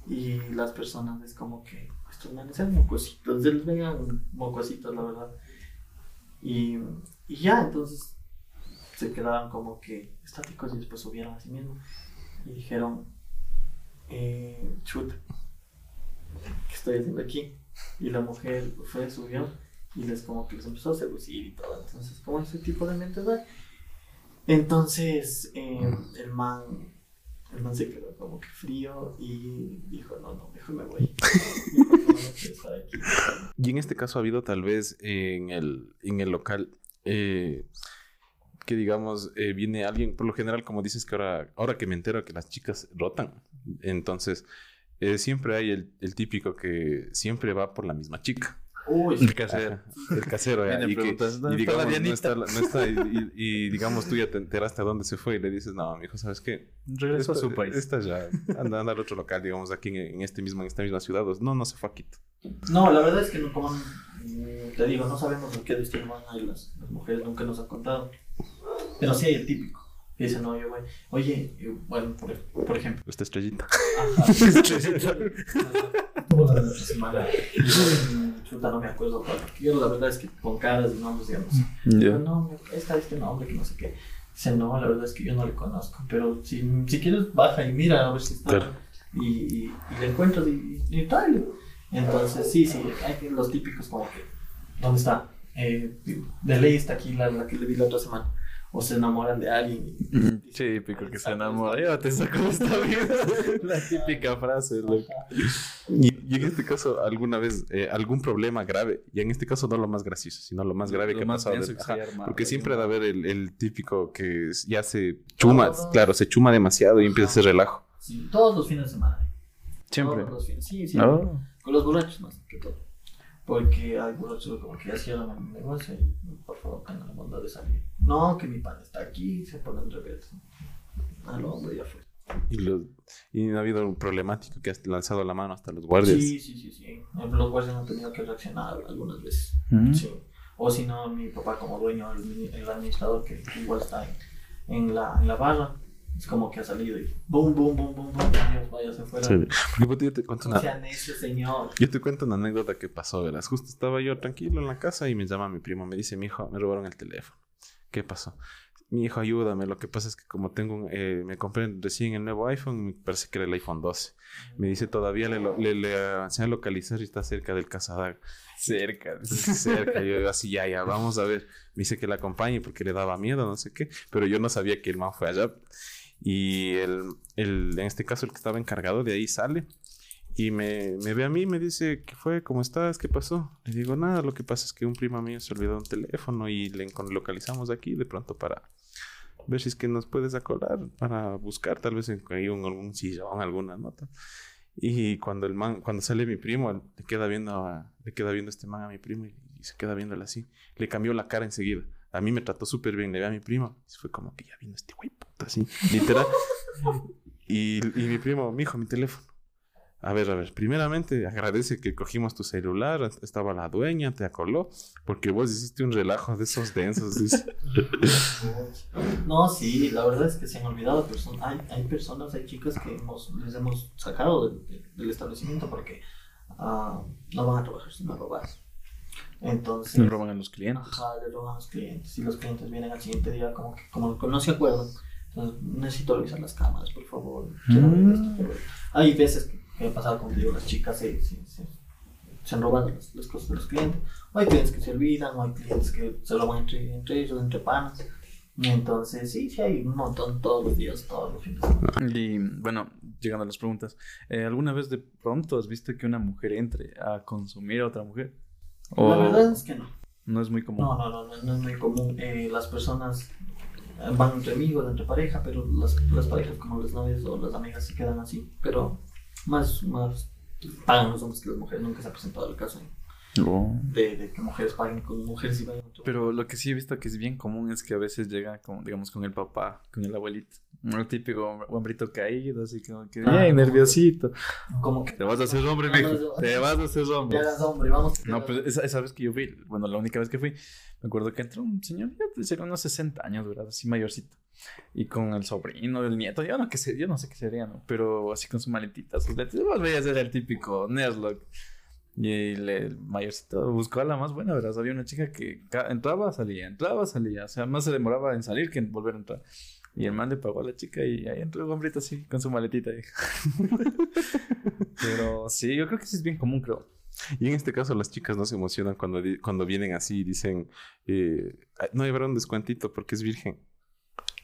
y las personas es como que estos manes eran mocositos, se les veían mocositos, la verdad. Y, y ya, entonces se quedaron como que estáticos y después subieron a sí mismos y dijeron, eh, chuta, ¿qué estoy haciendo aquí? Y la mujer fue, subió y les como que les empezó a seducir y todo. Entonces, como ese tipo de mentes hay. Entonces, eh, el man, el man se quedó como que frío y dijo, no, no, mejor me voy. Dijo, "No, no quiero estar aquí". Y en este caso ha habido tal vez en el, en el local eh, que digamos eh, viene alguien, por lo general como dices que ahora, ahora que me entero que las chicas rotan, entonces eh, siempre hay el, el típico que siempre va por la misma chica. Uy, El casero. El casero, ya, Viene y, que, preguntas, ¿dónde y está digamos, no está, no está, y, y- y digamos, tú ya te enteraste a dónde se fue y le dices, no, mijo, ¿sabes qué? Regresó a su país. Esta ya, anda, anda al otro local, digamos, aquí en, en este mismo, en esta misma ciudad. o- No, no se fue a Quito. No, la verdad es que no, como te digo, no sabemos en qué destino van a ir las, las mujeres, nunca nos han contado. Pero sí hay el típico. Que dice, no, yo voy. Oye, yo- bueno, por, por ejemplo. Esta estrellita. Ajá. Tuvo la semana. Y yo, Chuta, no me acuerdo cuál, yo la verdad es que con caras y nombres, digamos. Ya. No, está este nombre que no sé qué. Dice, no, la verdad es que yo no le conozco. Pero si, si quieres, baja y mira a ver si está. Claro. Y, y, y le encuentras y, y, y tráele. Entonces, sí, sí, hay que- los típicos como que, ¿dónde está? Eh, de ley está aquí la, la que le vi la otra semana. O se enamoran de alguien. y- Sí, pico que se enamora. Ya te sacó esta vida. La típica frase, loco. Y, y en este caso, alguna vez, eh, algún problema grave, y en este caso no lo más gracioso, sino lo más grave Lo que ha más pasado. del- que se ajá, armado. porque siempre debe haber el, el típico que ya se chuma, Todo. claro, se chuma demasiado y empieza a hacer relajo. Sí, todos los fines de semana. Siempre. Todos los fines. Sí, sí. No. Con los borrachos más que todo. Porque hay borrachos como que ya cierran el negocio y por favor tengan la bondad de salir. No, que mi pan está aquí, se ponen rebeldes. Al hombre ya fue. Y, los, y no ha habido un problemático que has lanzado la mano hasta los guardias. Sí, sí, sí, sí. Los guardias han tenido que reaccionar algunas veces. Mm. Sí. O si no, mi papá como dueño, el, el administrador que igual está en, en, la, en la barra, es como que ha salido y boom, boom, boom, boom, boom, Dios, váyase fuera. Sí. Porque yo te cuento una, necio, señor. yo te cuento una anécdota que pasó, verás. Justo estaba yo tranquilo en la casa y me llama mi primo. Me dice, mi hijo, me robaron el teléfono. ¿Qué pasó? Mi hijo, ayúdame. Lo que pasa es que como tengo un, eh, me compré recién el nuevo iPhone, me parece que era el iPhone 12. Me dice, todavía le, lo- le, le avancé a localizar y está cerca del Casadag. Cerca. cerca. Yo así, ya, ya, vamos a ver. Me dice que la acompañe porque le daba miedo, no sé qué. Pero yo no sabía que el man fue allá. Y el, el, en este caso, el que estaba encargado de ahí sale y me, me ve a mí me dice, ¿qué fue? ¿Cómo estás? ¿Qué pasó? Le digo, nada, lo que pasa es que un primo mío se olvidó un teléfono y le localizamos aquí de pronto para ver si es que nos puedes acolar, para buscar tal vez en, un, algún sillón, alguna nota. Y cuando el man, cuando sale mi primo, le queda viendo a- le queda viendo este man a mi primo y, y se queda viéndole así. Le cambió la cara enseguida. A mí me trató súper bien, le ve a mi primo. Y fue como que ya vino este güey puta, así, literal. y, y mi primo, mi hijo, mi teléfono. A ver, a ver, primeramente agradece que cogimos tu celular, estaba la dueña, te acoló, porque vos hiciste un relajo de esos densos. No, sí, la verdad es que se han olvidado personas. Hay, hay personas, hay chicas que hemos, les hemos sacado del, del- del establecimiento porque ah, no van a trabajar sino a robar. Entonces, Le roban a los clientes. ajá, le roban a los clientes y los clientes vienen al siguiente día como que como no se acuerdan. Entonces, necesito revisar las cámaras, por favor. Quiero ver esto, ver. Hay veces que, que ha pasado, como digo, las chicas se, se, se, se han robado las, las cosas de los clientes. O hay clientes que se olvidan, o hay clientes que se roban entre, entre ellos, entre panas. Entonces, sí, sí, hay un montón todos los días, todos los fines. Y bueno, llegando a las preguntas, eh, ¿alguna vez de pronto has visto que una mujer entre a consumir a otra mujer? La verdad es que no. no es muy común. No, no, no, no, no es muy común. Eh, las personas eh, van entre amigos, entre pareja, pero las, las parejas como las novias o las amigas se quedan así. Pero más, más pagan los hombres que las mujeres. Nunca se ha presentado el caso Oh. de, de que mujeres paguen con mujeres y vayan a otro. Pero lo que sí he visto que es bien común es que a veces llega, como, digamos, con el papá, con el abuelito. El típico hom- hombrito caído, así como que, Ah, ¡ay, nerviosito! como que Te vas a hacer hombre, no, mijo. no. Te vas a hacer ya hombre. eras hombre, vamos. No, pues esa, esa vez que yo fui, bueno, la única vez que fui, me acuerdo que entró un señor, ya sería unos 60 años, ¿verdad? Así mayorcito. Y con el sobrino, el nieto, yo no, qué sé, yo no sé qué sería, ¿no? Pero así con su maletita, sus letras, vos veías era el típico Nerdlock. Y el, el mayorcito buscó a la más buena, ¿verdad? Había una chica que entraba, salía, entraba, salía. O sea, más se demoraba en salir que en volver a entrar. Y el man le pagó a la chica y ahí entró el hombrito así, con su maletita. ahí. Pero sí, yo creo que sí es bien común, creo. Y en este caso las chicas no se emocionan cuando, cuando vienen así y dicen, eh, "Ay, no, habrá un descuentito porque es virgen.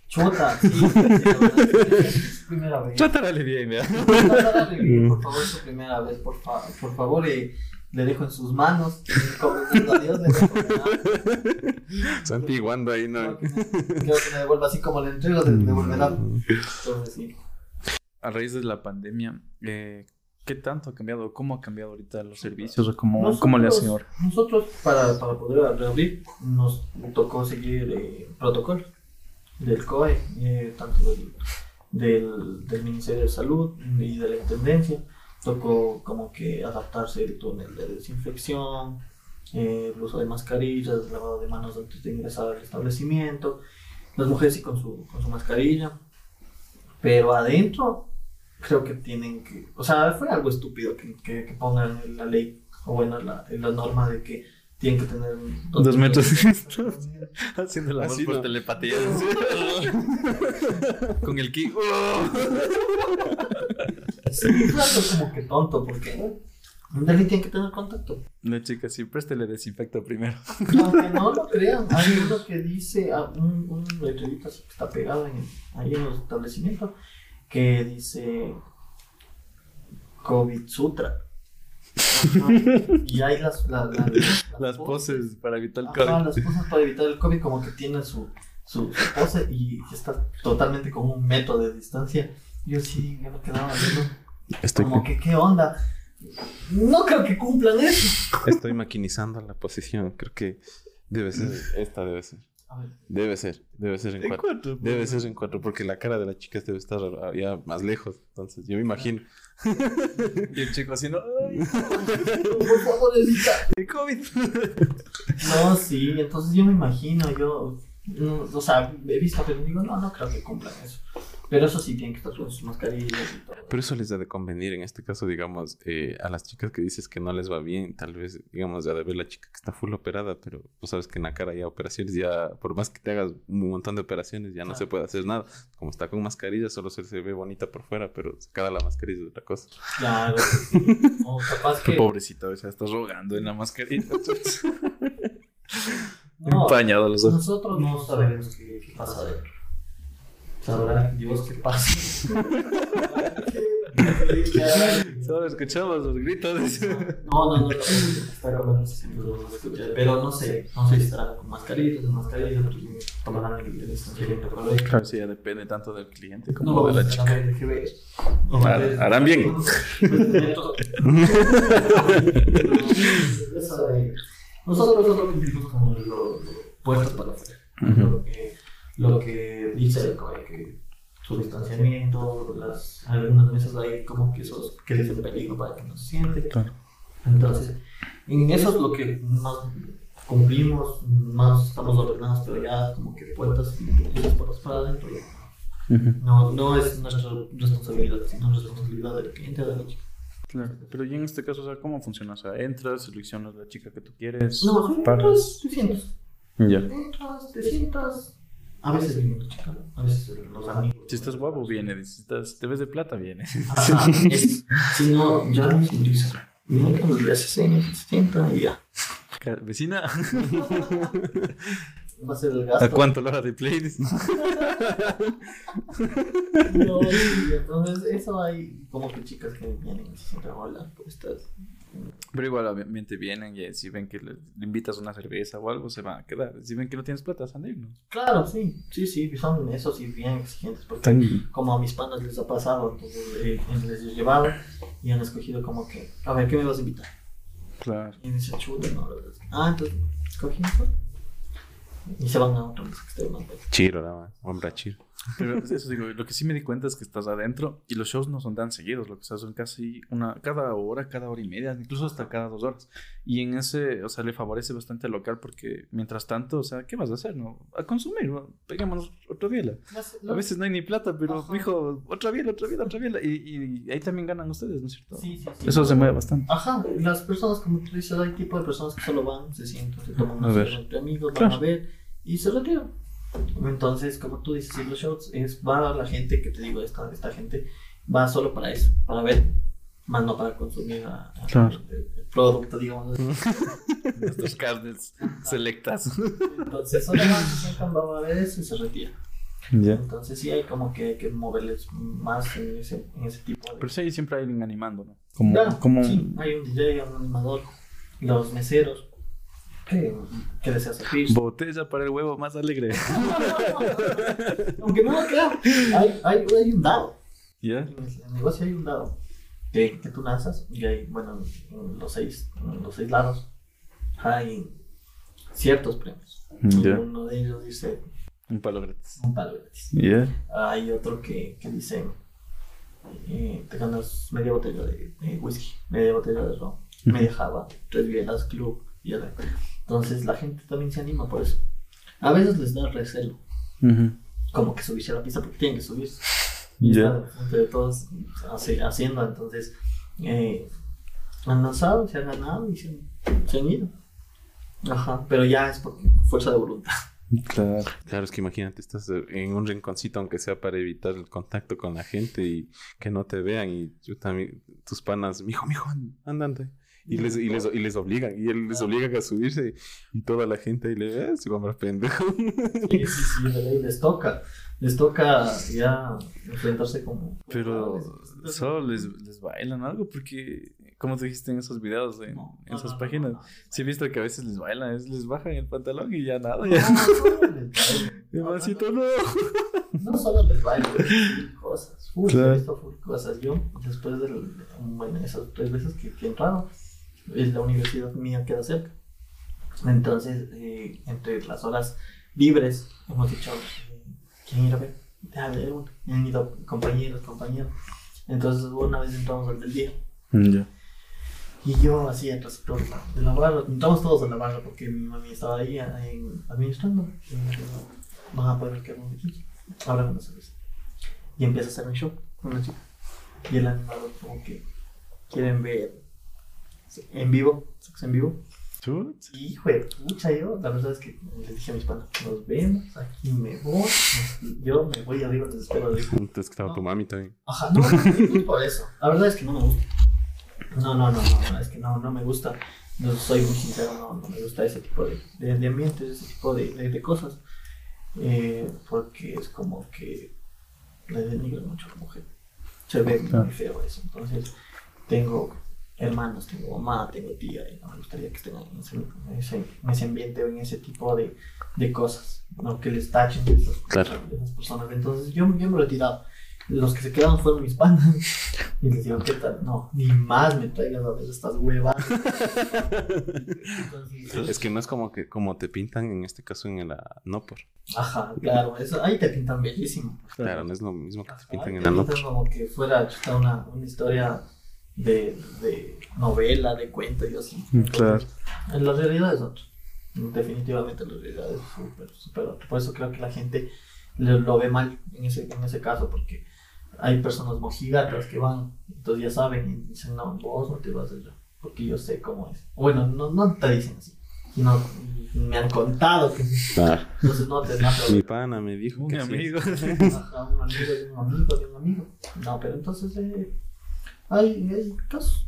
Chuta, sí, sí, es su primera vez. Trátale bien, ¿verdad? Trátale bien, por favor, es su primera vez, por, fa- por favor, eh, le dejo en sus manos, encomendando a Dios, le dejo ¿verdad? Santiguando ahí, ¿no? que me- quiero que me devuelva así como le entrego, de- devolverá. Entonces, sí. a raíz de la pandemia, eh, ¿Qué tanto ha cambiado? ¿Cómo ha cambiado ahorita los servicios? ¿O cómo, ¿Cómo le hace ahora? Nosotros, para, para poder reabrir, nos tocó seguir eh, protocolo del COE, eh, tanto del, del, del Ministerio de Salud y de la Intendencia. Tocó como que adaptarse el túnel de desinfección, eh, el uso de mascarillas, lavado de manos antes de ingresar al establecimiento. Las mujeres sí con su, con su mascarilla, pero adentro creo que tienen que, o sea, fue algo estúpido que, que, que pongan en la ley, o bueno, en la, en la norma de que tienen que tener dos metros. haciendo la voz por telepatía. Con el ki sí, es algo como que tonto porque Nadie tiene que tener contacto. No, chica, sí, préstele desinfecto primero. Aunque no lo crean, hay uno que dice, ah, un, un letrerito así que está pegado en, ahí en los establecimientos, que dice COVID Sutra. Ajá. Y hay las, la- la- las, Las poses para evitar el Ajá, COVID. las cosas para evitar el COVID como que tiene su, su, su pose y está totalmente con un metro de distancia. Yo sí, yo me quedaba viendo Estoy, como que, ¿qué onda? No creo que cumplan eso. estoy maquinizando la posición. Creo que debe ser. Esta debe ser. A ver, Debe ser. Debe ser en En cuatro. cuatro, Debe pues. ser en cuatro, porque la cara de la chica debe estar ya más lejos. Entonces, yo me imagino. Y el chico haciendo ¡ay, por favor, evita. COVID! No, sí, entonces yo me imagino, yo, no, o sea, he visto, pero digo, no, no creo que cumplan eso. Pero eso sí, tienen que estar con sus mascarillas y todo. Pero eso les ha de convenir. En este caso, digamos, eh, a las chicas que dices que no les va bien, tal vez, digamos, ya de ver la chica que está full operada, pero tú sabes que en la cara ya operaciones, ya, por más que te hagas un montón de operaciones, ya no Claro. se puede hacer nada. Como está con mascarilla, solo se, se ve bonita por fuera, pero sacada la mascarilla es otra cosa. Claro, sí. o capaz Qué que, pobrecito, o sea, estás rogando en la mascarilla. no, Empañado los ojos. nosotros no sabemos qué, qué pasa adentro. Sabrá Dios qué pasa. Solo escuchamos los gritos. No, no, no, no. Está como no sé si lo escuché, Pero no sé, no sé si estarán con mascarillas, sin mascarillas, otros tomarán el distanciamiento correcto. Claro, sí, ya depende tanto del cliente como No, de la chica. Harán bien. Nosotros solo cumplimos con lo, lo puesto para hacer. Lo que, dice el COE, que su distanciamiento, las, algunas mesas hay como que esos que dicen peligro para que no se siente. Claro. Entonces, en eso es lo que más cumplimos, más estamos ordenados, pero ya como que puertas y puertas para adentro. ya. Ujú. No, no es nuestra responsabilidad, sino responsabilidad del cliente de la chica. Claro, pero y en este caso, o sea, ¿cómo funciona? O sea, entras, seleccionas la chica que tú quieres, No, entras, te sientas. Ya. Entras, te sientas. A veces viene la chica, a veces los amigos. Si estás guapo, viene. Si estás, te ves de plata, viene. Ajá, es- si no, ya no le haces señas, se sienta y ya. Vecina, Va a ser el ¿a gasto. cuánto la hora de play? No, sí, entonces eso hay como que chicas que vienen y se sientan hola, ¿cómo estás? Pero igual, obviamente vienen y si ven que le, invitas una cerveza o algo, se van a quedar. Si ven que no tienes plata, se van a irnos. Claro, sí, sí, sí, son eso sí bien exigentes porque como a mis panas les ha pasado, entonces eh, les he llevado y han escogido como que, a ver, ¿qué me vas a invitar? Claro. Y dice, chuta, no, la verdad Ah, entonces, escogí. Y se van a otro que esté más. Chiro, nada más. Hombre, chiro. Pero eso digo, lo que sí me di cuenta es que estás adentro y los shows no son tan seguidos, lo que se son casi una, cada hora, cada hora y media, incluso hasta cada dos horas. Y en ese, o sea, le favorece bastante al local porque mientras tanto, o sea, ¿qué vas a hacer? No? A consumir, ¿no? peguémonos otra biela. A veces no hay ni plata, pero, Ajá. mijo, otra biela, otra biela, otra biela. Y, y ahí también ganan ustedes, ¿no es cierto? Sí, sí, sí. Eso se mueve bastante. Ajá, las personas, como tú dices, hay tipo de personas que solo van, se sientan, se toman cerveza entre amigos, van Claro. a ver y se retiran. Entonces, como tú dices, si los shows es va la gente que te digo, esta, esta gente va solo para eso, para ver, más no para consumir a- a- Claro. el, el producto, digamos. Nuestras carnes selectas. Entonces, solo van, se sientan, van a ver eso y se retiran. Ya. Entonces, sí hay como que, hay que moverles más en ese, en ese tipo de. Pero sí, siempre hay alguien animando, ¿no? Como, Claro, como sí, hay un DJ, un animador, los meseros. ¿Qué, deseas servir? botella para el huevo más alegre. Aunque no lo crean, hay, hay, hay un dado. ¿Ya? En el negocio hay un dado. que, que tú lanzas y hay, bueno, en los seis, los seis lados hay ciertos premios. Y Ya. uno de ellos dice Un palo gratis. un palo gratis. Hay otro que, que dice eh, te ganas media botella de, de whisky, media botella de ron, media java, tres bielas, club y así. Entonces la gente también se anima por eso. A veces les da recelo, como que subirse a la pista porque tienen que subirse. Ya. Entre todos hace- haciendo, entonces eh, han lanzado, se han ganado y se, han- se han ido. Ajá, pero ya es por fuerza de voluntad. Claro. Claro, es que imagínate, estás en un rinconcito, aunque sea para evitar el contacto con la gente y que no te vean. Y yo también, tus panas, mijo, mijo, andante. Y les, y, les, y les obligan, y él les obliga a subirse. Y toda la gente ahí le ve, "Ah, ese hombre pendejo. Sí, sí, sí, les toca. Les toca ya enfrentarse como. Pero solo les, les bailan algo porque, como te dijiste en esos videos, en, No, en no, esas no, páginas, no, no. sí he visto que a veces les bailan, es- les bajan el pantalón y ya nada. No, Ya. no solo les bailan. El No, no, no. no solo les bailan, cosas. Full, Claro. he visto full cosas. Yo, después de bueno, esas tres veces que, que he entrado, es la universidad mía queda cerca. Entonces, eh, entre las horas libres, hemos dicho, ¿quién ir a ver? Ya, de uno. Y Han ido compañeros, compañeros. Entonces, una vez entramos al del día. Ya. Y yo así atrás de la barra, entramos todos a la barra porque mi mami estaba ahí eh, administrando. Y me dijo, van a poder quedarnos aquí, abran una cerveza. Y empieza a hacer un show con una chica. Y el animador como que quieren ver en vivo, sexo en vivo. Chut. Y hijo de pucha, yo la verdad es que les dije a mis panas, nos vemos, aquí me voy, yo me voy arriba, les espero arriba. Entonces que estaba tu mami también. Ajá, no, no, no por eso. La verdad es que no me gusta. No, no, no, no, no, es que no, no me gusta. No soy muy sincero, no, no me gusta ese tipo de, de, de ambientes, ese tipo de, de, de cosas. Eh, porque es como que le denigran mucho a la mujer. Se ve Claro. muy feo eso. Entonces, tengo hermanos, tengo mamá, tengo tía, y no me gustaría que estén en ese, en ese, en ese ambiente o en ese tipo de, de cosas, ¿no? que les tachen de esas, Claro. de esas personas. Entonces, yo, yo me he retirado. Los que se quedaron fueron mis panas. Y les digo, ¿qué tal? No, ni más me traigas a ver estas huevas. Entonces, Es que no es como que como te pintan en este caso en la Nopor. ajá, claro, eso, ahí te pintan bellísimo. Claro, no es lo mismo que te pintan te en la pintan Nopor. como que fuera chuta, una, una historia de, de novela, de cuento y así. Mm, claro. En la realidad es otro. Definitivamente la realidad es súper, súper otro. Por eso creo que la gente lo, lo ve mal en ese, en ese caso, porque hay personas mojigatas que van, entonces ya saben y dicen, no, vos no te vas allá, porque yo sé cómo es. Bueno, no, no te dicen así, sino me han contado que entonces no te Mi pana me dijo Un que sí. amigo. Ajá, un amigo de un amigo de un amigo. No, pero entonces eh, hay, hay casos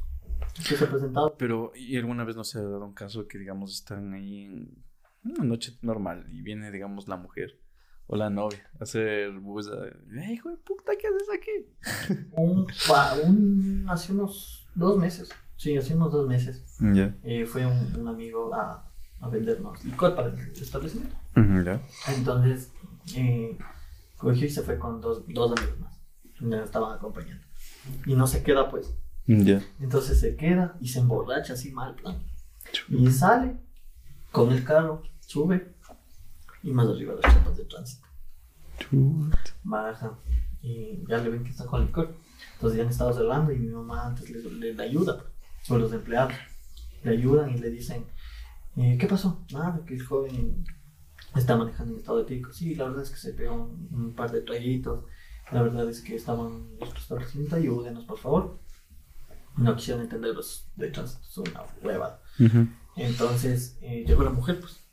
que se han presentado. Pero, ¿y alguna vez no se ha dado un caso que, digamos, están ahí en una noche normal y viene, digamos, la mujer o la novia a hacer bulla? ¡Eh, hijo de puta, qué haces aquí! Un, hace unos dos meses, sí, hace unos dos meses, eh, fue un, un amigo a, a vendernos licor para el establecimiento. Entonces, eh, cogió y se fue con dos, dos amigos más. Me estaban acompañando. Y no se queda, pues. Ya. Entonces se queda y se emborracha así mal, plan. Y sale con el carro, sube y más arriba las chapas de tránsito. Baja y ya le ven que está con licor. Entonces ya han estado cerrando y mi mamá antes le, le- le ayuda, o los empleados le ayudan y le dicen, eh, ¿qué pasó? Nada, que el joven está manejando en estado de pico. Sí, la verdad es que se pegó un, un par de traguitos. La verdad es que estaban en nuestro establecimiento, ayúdenos por favor. No quisieron entender los de tránsito, son una hueva. Entonces eh, llegó la mujer, pues,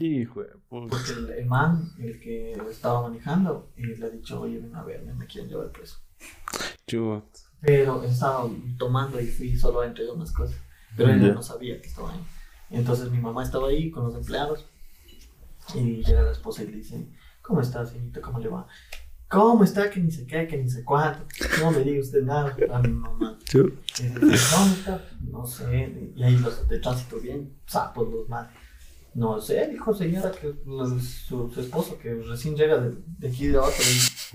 Hijo porque el, el man, el que estaba manejando, eh, le ha dicho, oye, ven a verme, me quieren llevar preso. Yo, Pero estaba tomando y fui solo a entregar unas cosas. Pero él Ya. no sabía que estaba ahí. Entonces mi mamá estaba ahí con los empleados. Y llega la esposa y le dice, ¿cómo está, señorita? ¿Cómo le va? ¿Cómo está? Que ni sé qué, que ni sé cuánto. No me diga usted nada a mi mamá. Y dice, ¿Cómo está? No sé. Y ahí los de tránsito bien, sapos los más. No sé, dijo señora que los- su, su esposo que recién llega de, de aquí de abajo.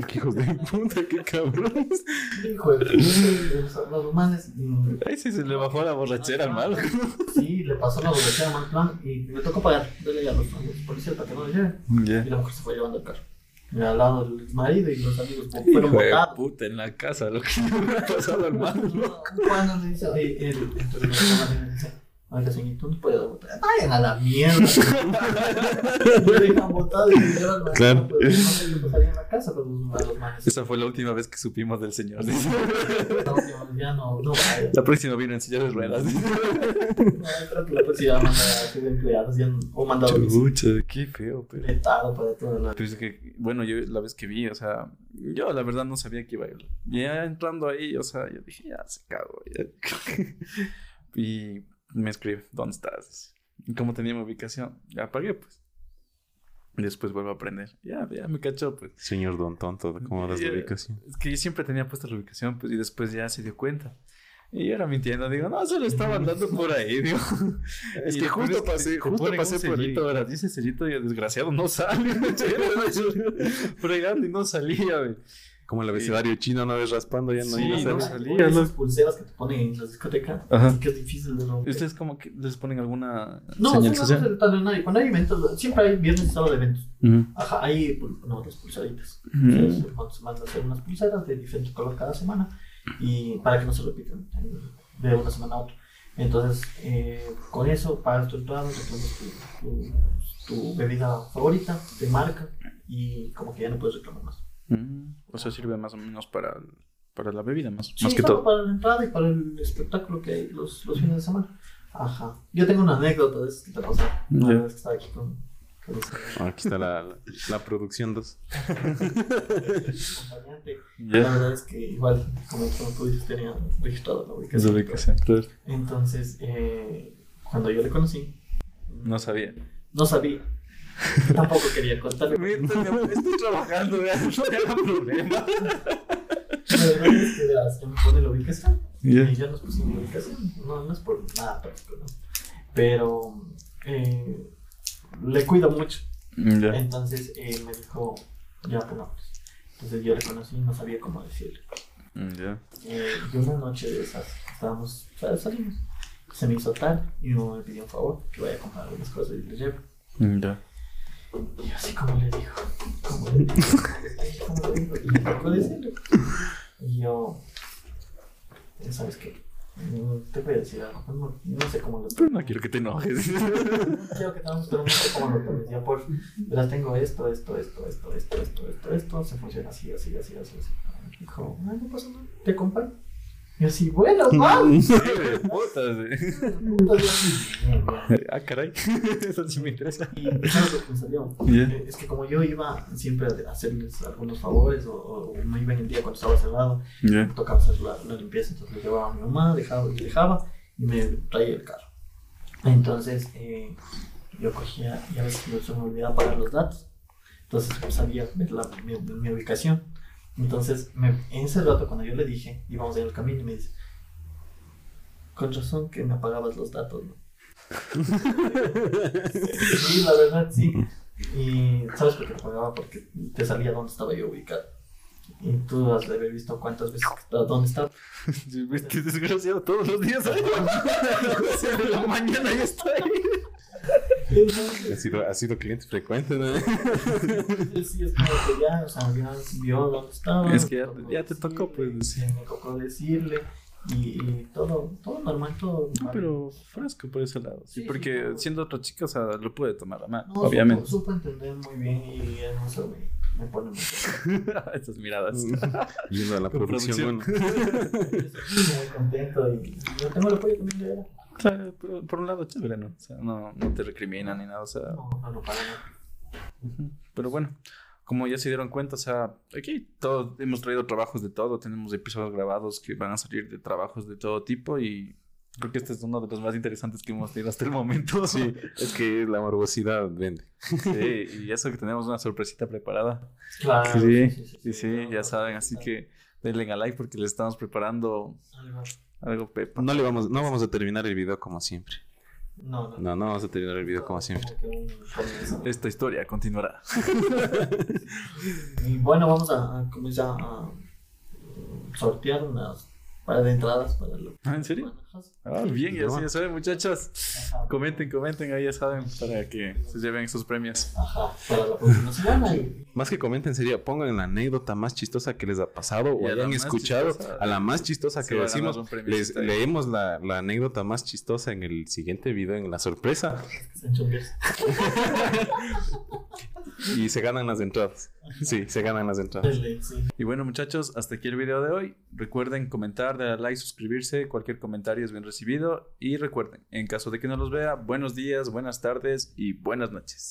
Qué hijos de puta, qué cabrones. Dijo, los, los manes. mm, Ahí sí se le bajó la borrachera al malo. Sí, le pasó la borrachera mal plan y me tocó pagar. Dele a los, a los policías para que no lo lleven. Ya. Y la mujer se fue llevando el carro. Al lado del marido y los amigos pues, fueron Hijo de botados. puta, en la casa, lo que le ha pasado al malo. Cuando le dice, oye, el, entonces oiga, señor, tú no puedes votar. Vayan a la mierda. me dejan votado y me llevan al Claro. pues, no sé qué pasaría en la casa con los, a los manes. Esa fue la última vez que supimos del señor. La última vez ya no, no vaya. La próxima vino en silla de ruedas. No, creo que la próxima a empleados ya, o a. Chucha, qué feo, pero. Vetado para todo la Pero es que, bueno, yo la vez que vi, o sea, yo la verdad no sabía que iba a ir. Ya entrando ahí, o sea, yo dije, ya se cago. ya. y me escribe, ¿dónde estás? Y como tenía mi ubicación, ya apagué, pues. Después vuelvo a aprender. Ya, ya me cachó, pues. Señor Don Tonto, ¿cómo das la ubicación? Es que yo siempre tenía puesta la ubicación, pues, y después ya se dio cuenta. Y yo era mintiendo, digo, no, se lo estaba andando por ahí, digo. Es que justo que pasé- te justo pasé por ahí. Ahora, dice sellito y el desgraciado no sale. Fregando y no salía, güey. Como el abecedario chino una vez raspando, ya no Sí, iba a no salir. ¿no? esas pulseras que te ponen en las discotecas, Ajá. así que es difícil de romper. ¿Ustedes como que les ponen alguna No, sí, no nadie. Cuando hay eventos, siempre hay viernes y sábado de eventos. Ujú. Ajá, hay pul- no, las pulseritas. Ujú. Se, se man- se mandan a hacer unas pulseras de diferente color cada semana y para que no se repitan de una semana a otra. Entonces, eh, con eso pagas tu entrada, reclamas tu, tu, tu bebida favorita de marca y como que ya no puedes reclamar más. Mm, O sea, sirve más o menos para, para la bebida, más, Sí, más que solo todo. para la entrada y para el espectáculo que hay los, los fines de semana. Ajá. Yo tengo una anécdota de eso que te pasó. Una vez que estaba aquí con, con ese Ah, Aquí está la, la, la producción 2. acompañante. La verdad es que igual, como, como tú dices, tenía registrado la ubicación. ubicación, claro. Entonces, eh, cuando yo le conocí, No sabía. no sabía. Tampoco quería contarle. Estoy trabajando, ya no era problema. Es que ya me pone la ubicación. Ya. Y ya nos pusimos la ubicación. No, no es por nada práctico, ¿no? Pero eh, le cuido mucho. Entonces eh, me dijo, ya pongamos. Entonces yo le conocí y no sabía cómo decirle. Ya. Eh, y una noche de esas, estábamos, salimos. Se me hizo tarde y mi mamá me pidió un favor, que vaya a comprar algunas cosas y le llevo. Ya. Y yo así como le digo, ¿cómo le digo? ¿Cómo le digo? Y le tocó decirle. Y yo, "Eh, ¿sabes qué? Te voy a decir algo, no, no sé cómo lo Pero no quiero que te enojes. Quiero que tengamos, pero no sé cómo lo tomes. Ya por, verás, tengo esto, esto, esto, esto, esto, esto, esto, esto, se funciona así, así, así, así, así. Dijo, "Ah, no pasa nada, te acompaño. Y así, bueno, vamos. Putas, eh. Ah, caray. Eso sí me interesa. Y ¿sabes lo que me salió? Ya. Eh, Es que como yo iba siempre a hacerles algunos favores o, o me iba en el día cuando estaba cerrado, Ya. me tocaba hacer la, la limpieza, entonces le llevaba a mi mamá, dejaba y dejaba y me traía el carro. Entonces eh, yo cogía y a veces me- se me olvidaba pagar los datos, entonces no sabía ver la- mi, mi ubicación. Entonces me, en ese rato cuando yo le dije, íbamos en el camino y me dice, con razón que me apagabas los datos, ¿no? sí, la verdad sí. Y ¿sabes por qué te pagaba? Porque te salía dónde estaba yo ubicado. Y tú has de haber visto cuántas veces que estaba, dónde estaba. Este desgraciado todos los días. ¿eh? Siete de la mañana ya está ahí. Ha sido, ha sido cliente frecuente, ¿no? sí, es como que ya, o sea, ya vio dónde estaba. Es que ya- ya te tocó, pues, decirle, Me tocó decirle. Y, y todo, todo normal, todo No, normal. pero fresco por ese lado. Sí, Sí, sí, porque claro. siendo otra chica, o sea, lo puede tomar a mano, No, obviamente. Supo, supo entender muy bien y eso me, me pone muy. Esas miradas. Yendo a la Con producción. producción. bueno. Estoy muy contento y yo tengo el apoyo también de ella. O sea, por, por un lado, chévere, ¿no? O sea, no, no te recriminan ni nada, o sea. No, no, no, para nada. Pero bueno, como ya se dieron cuenta, o sea, aquí todos hemos traído trabajos de todo, tenemos episodios grabados que van a salir de trabajos de todo tipo y creo que este es uno de los más interesantes que hemos tenido hasta el momento. Sí, es que la morbosidad vende. Sí, y eso que tenemos una sorpresita preparada. Claro. Sí, sí, sí, ya saben, así que denle a like porque les estamos preparando Algo. pepa. No le vamos, no vamos a terminar el video como siempre. No, no. No, no vamos a terminar el video como siempre. Esta historia continuará. Y bueno, vamos a, a comenzar a sortear unas para de entradas para lo Ah, ¿En serio? Ah, bien, ya, sí, ya saben, muchachos. Ajá, Comenten, comenten, ahí ya saben, para que se lleven sus premios. ajá, para la próxima semana. Más que comenten sería, pongan la anécdota más chistosa que les ha pasado o hayan más escuchado, chistosa, a la más chistosa que ganar decimos. Les leemos la, la anécdota más chistosa en el siguiente video, en la sorpresa. y se ganan las entradas. Sí, se ganan las entradas. Sí. Y bueno, muchachos, hasta aquí el video de hoy. Recuerden comentar, darle like, suscribirse. Cualquier comentario es bien recibido. Y recuerden, en caso de que no los vea, buenos días, buenas tardes y buenas noches.